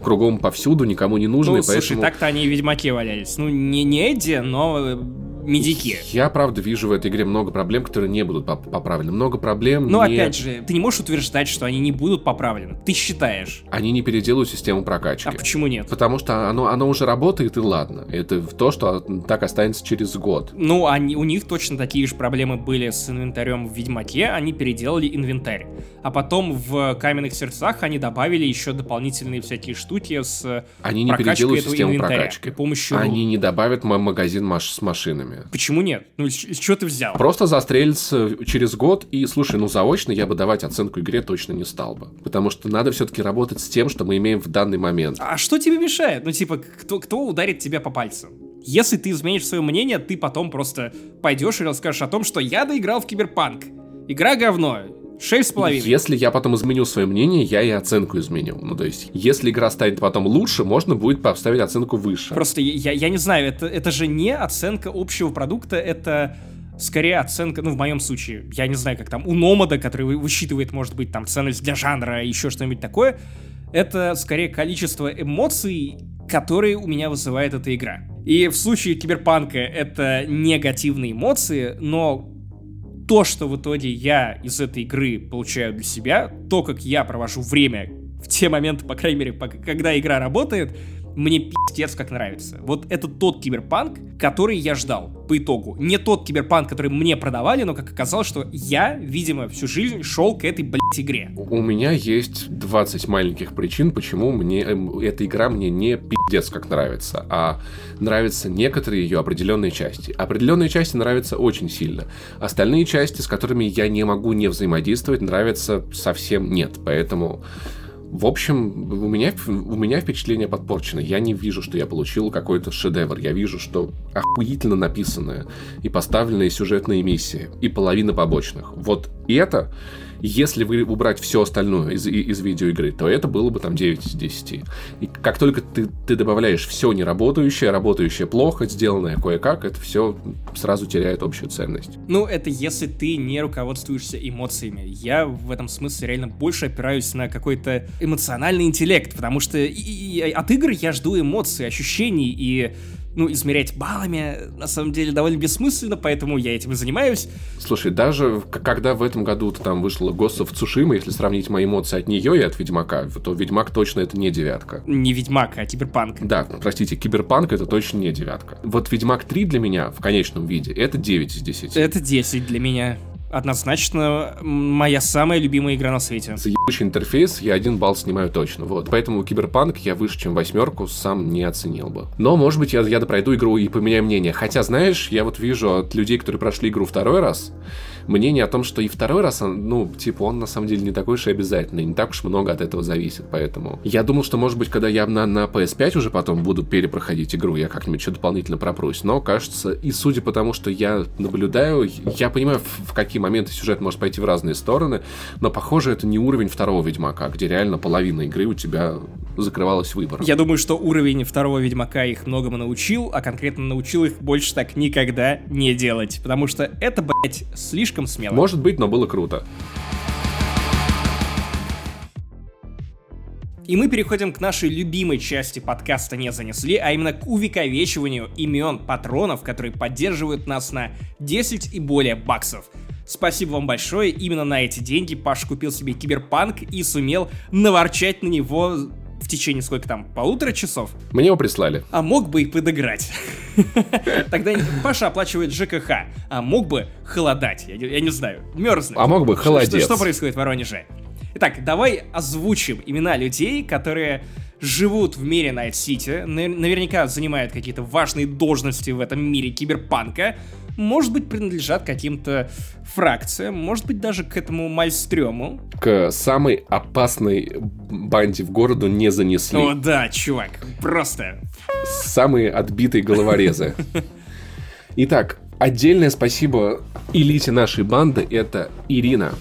кругом повсюду, никому не нужны. Ну, слушай, поэтому... так-то они в Ведьмаке валялись. Ну, не, не Эдди, но медики. Я, правда, вижу в этой игре много проблем, которые не будут поп поправлены. Много проблем Но, не... опять же, ты не можешь утверждать, что они не будут поправлены. Ты считаешь. Они не переделают систему прокачки. А почему нет? Потому что оно, оно уже работает, и ладно. Это то, что так останется через год. Ну, они, у них точно такие же проблемы были с инвентарем в Ведьмаке. Они переделали инвентарь. А потом в Каменных Сердцах они добавили еще дополнительные всякие штуки с Они не переделают систему прокачки. помощью... Они не добавят магазин маш с машинами машинами. Почему нет? Ну, с чего ты взял? Просто застрелиться через год, и, слушай, ну, заочно я бы давать оценку игре точно не стал бы. Потому что надо все-таки работать с тем, что мы имеем в данный момент. А что тебе мешает? Ну, типа, кто, кто ударит тебя по пальцам? Если ты изменишь свое мнение, ты потом просто пойдешь и расскажешь о том, что я доиграл в Киберпанк. Игра говно. Шесть с половиной. Если я потом изменю свое мнение, я и оценку изменю. Ну, то есть, если игра станет потом лучше, можно будет поставить оценку выше. Просто я, я не знаю, это, это же не оценка общего продукта, это скорее оценка, ну, в моем случае, я не знаю, как там, у Номада, который высчитывает, может быть, там, ценность для жанра, еще что-нибудь такое, это скорее количество эмоций, которые у меня вызывает эта игра. И в случае Киберпанка это негативные эмоции, но то, что в итоге я из этой игры получаю для себя, то, как я провожу время в те моменты, по крайней мере, когда игра работает, мне пиздец как нравится. Вот это тот киберпанк, который я ждал по итогу. Не тот киберпанк, который мне продавали, но как оказалось, что я, видимо, всю жизнь шел к этой, блядь, игре. У меня есть 20 маленьких причин, почему мне э, эта игра мне не пиздец как нравится, а нравятся некоторые ее определенные части. Определенные части нравятся очень сильно. Остальные части, с которыми я не могу не взаимодействовать, нравятся совсем нет. Поэтому в общем, у меня, у меня впечатление подпорчено. Я не вижу, что я получил какой-то шедевр. Я вижу, что охуительно написанная и поставленные сюжетные миссии, и половина побочных. Вот это если вы убрать все остальное из, из видеоигры, то это было бы там 9 из 10. И как только ты, ты добавляешь все неработающее, работающее плохо, сделанное кое-как, это все сразу теряет общую ценность. Ну, это если ты не руководствуешься эмоциями. Я в этом смысле реально больше опираюсь на какой-то эмоциональный интеллект, потому что и, и, от игр я жду эмоций, ощущений, и ну, измерять баллами, на самом деле, довольно бессмысленно, поэтому я этим и занимаюсь. Слушай, даже когда в этом году там вышла of Tsushima, если сравнить мои эмоции от нее и от Ведьмака, то Ведьмак точно это не девятка. Не Ведьмак, а Киберпанк. Да, простите, Киберпанк это точно не девятка. Вот Ведьмак 3 для меня в конечном виде это 9 из 10. Это 10 для меня однозначно моя самая любимая игра на свете. За ебучий интерфейс я один балл снимаю точно, вот. Поэтому Киберпанк я выше, чем восьмерку, сам не оценил бы. Но, может быть, я, я допройду игру и поменяю мнение. Хотя, знаешь, я вот вижу от людей, которые прошли игру второй раз, мнение о том, что и второй раз, ну, типа, он на самом деле не такой уж и обязательный, не так уж много от этого зависит, поэтому... Я думал, что, может быть, когда я на, на PS5 уже потом буду перепроходить игру, я как-нибудь что дополнительно пропрусь, но, кажется, и судя по тому, что я наблюдаю, я понимаю, в, в какие моменты сюжет может пойти в разные стороны, но, похоже, это не уровень второго Ведьмака, где реально половина игры у тебя закрывалась выбором. Я думаю, что уровень второго Ведьмака их многому научил, а конкретно научил их больше так никогда не делать, потому что это, блять, слишком слишком смело. Может быть, но было круто. И мы переходим к нашей любимой части подкаста «Не занесли», а именно к увековечиванию имен патронов, которые поддерживают нас на 10 и более баксов. Спасибо вам большое, именно на эти деньги Паш купил себе киберпанк и сумел наворчать на него в течение сколько там, полутора часов? Мне его прислали. А мог бы и подыграть. [LAUGHS] Тогда Паша оплачивает ЖКХ, а мог бы холодать, я, не знаю, мерзнуть. А мог бы холодец. Что происходит в Воронеже? Итак, давай озвучим имена людей, которые живут в мире Найт-Сити, наверняка занимают какие-то важные должности в этом мире киберпанка, может быть, принадлежат каким-то фракциям, может быть, даже к этому мальстрему. К самой опасной банде в городу не занесли. О, да, чувак, просто. Самые отбитые головорезы. Итак, отдельное спасибо элите нашей банды. Это Ирина,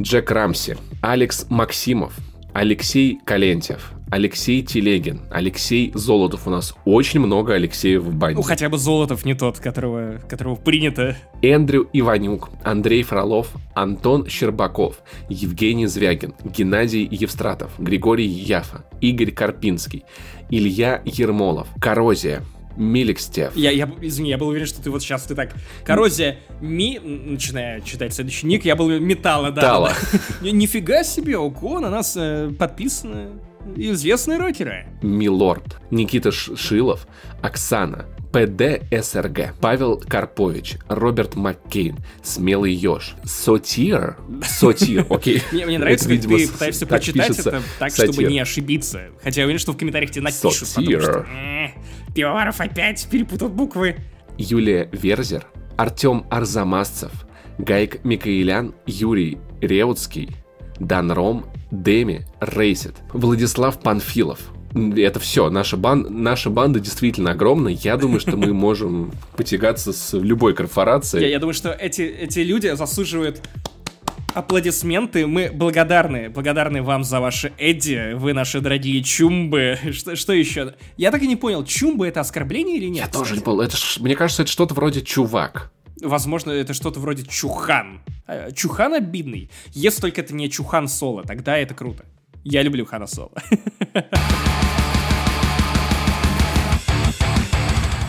Джек Рамси, Алекс Максимов, Алексей Калентьев, Алексей Телегин, Алексей Золотов. У нас очень много Алексеев в банде. Ну, хотя бы Золотов не тот, которого, которого принято. Эндрю Иванюк, Андрей Фролов, Антон Щербаков, Евгений Звягин, Геннадий Евстратов, Григорий Яфа, Игорь Карпинский, Илья Ермолов, Коррозия, Миликстев. Я, я, извини, я был уверен, что ты вот сейчас ты так... Коррозия Ми, начиная читать следующий ник, я был металла, да. Тала. [LAUGHS] Нифига себе, ого, на нас э, подписано известные рокеры. Милорд, Никита Шилов, Оксана, ПД СРГ, Павел Карпович, Роберт Маккейн, Смелый Ёж, Сотир, Сотир, [LAUGHS] окей. Мне, мне нравится, это, как видимо, ты пытаешься прочитать это так, сатир. чтобы не ошибиться. Хотя я уверен, что в комментариях тебе напишут, Сотир. потому что э, Пивоваров опять перепутал буквы. Юлия Верзер, Артем Арзамасцев, Гайк Микаэлян, Юрий Реутский, Дан Ром, Деми Рейсет, Владислав Панфилов, это все. Наша, бан... наша банда действительно огромная. Я думаю, что мы [LAUGHS] можем потягаться с любой корпорацией. Я, я думаю, что эти, эти люди заслуживают аплодисменты. Мы благодарны, благодарны вам за ваши Эдди. Вы наши дорогие чумбы. Что, что еще? Я так и не понял, чумбы это оскорбление или нет? Я тоже не понял. Это мне кажется, это что-то вроде чувак. Возможно, это что-то вроде чухан. А, чухан обидный. Если только это не чухан соло, тогда это круто. Я люблю Хана Соло. [LAUGHS]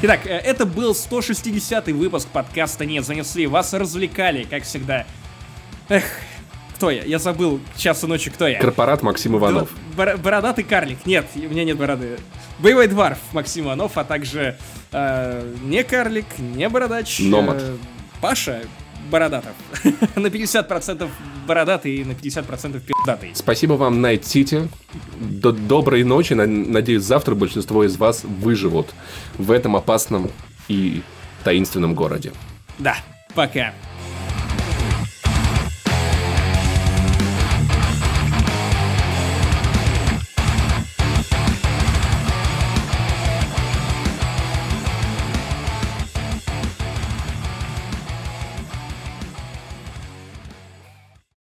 Итак, э, это был 160 выпуск подкаста «Нет, занесли». Вас развлекали, как всегда. Эх, кто я? Я забыл часу ночи, кто я. Корпорат Максим Иванов. Бор- бородатый карлик. Нет, у меня нет бороды. Боевой дворф Максим Иванов, а также э, не карлик, не бородач. Номад. Э, Паша Бородатов. [LAUGHS] на 50% бородатый и на 50% пиздатый. Спасибо вам, City. До доброй ночи. Надеюсь, завтра большинство из вас выживут в этом опасном и таинственном городе. Да, пока.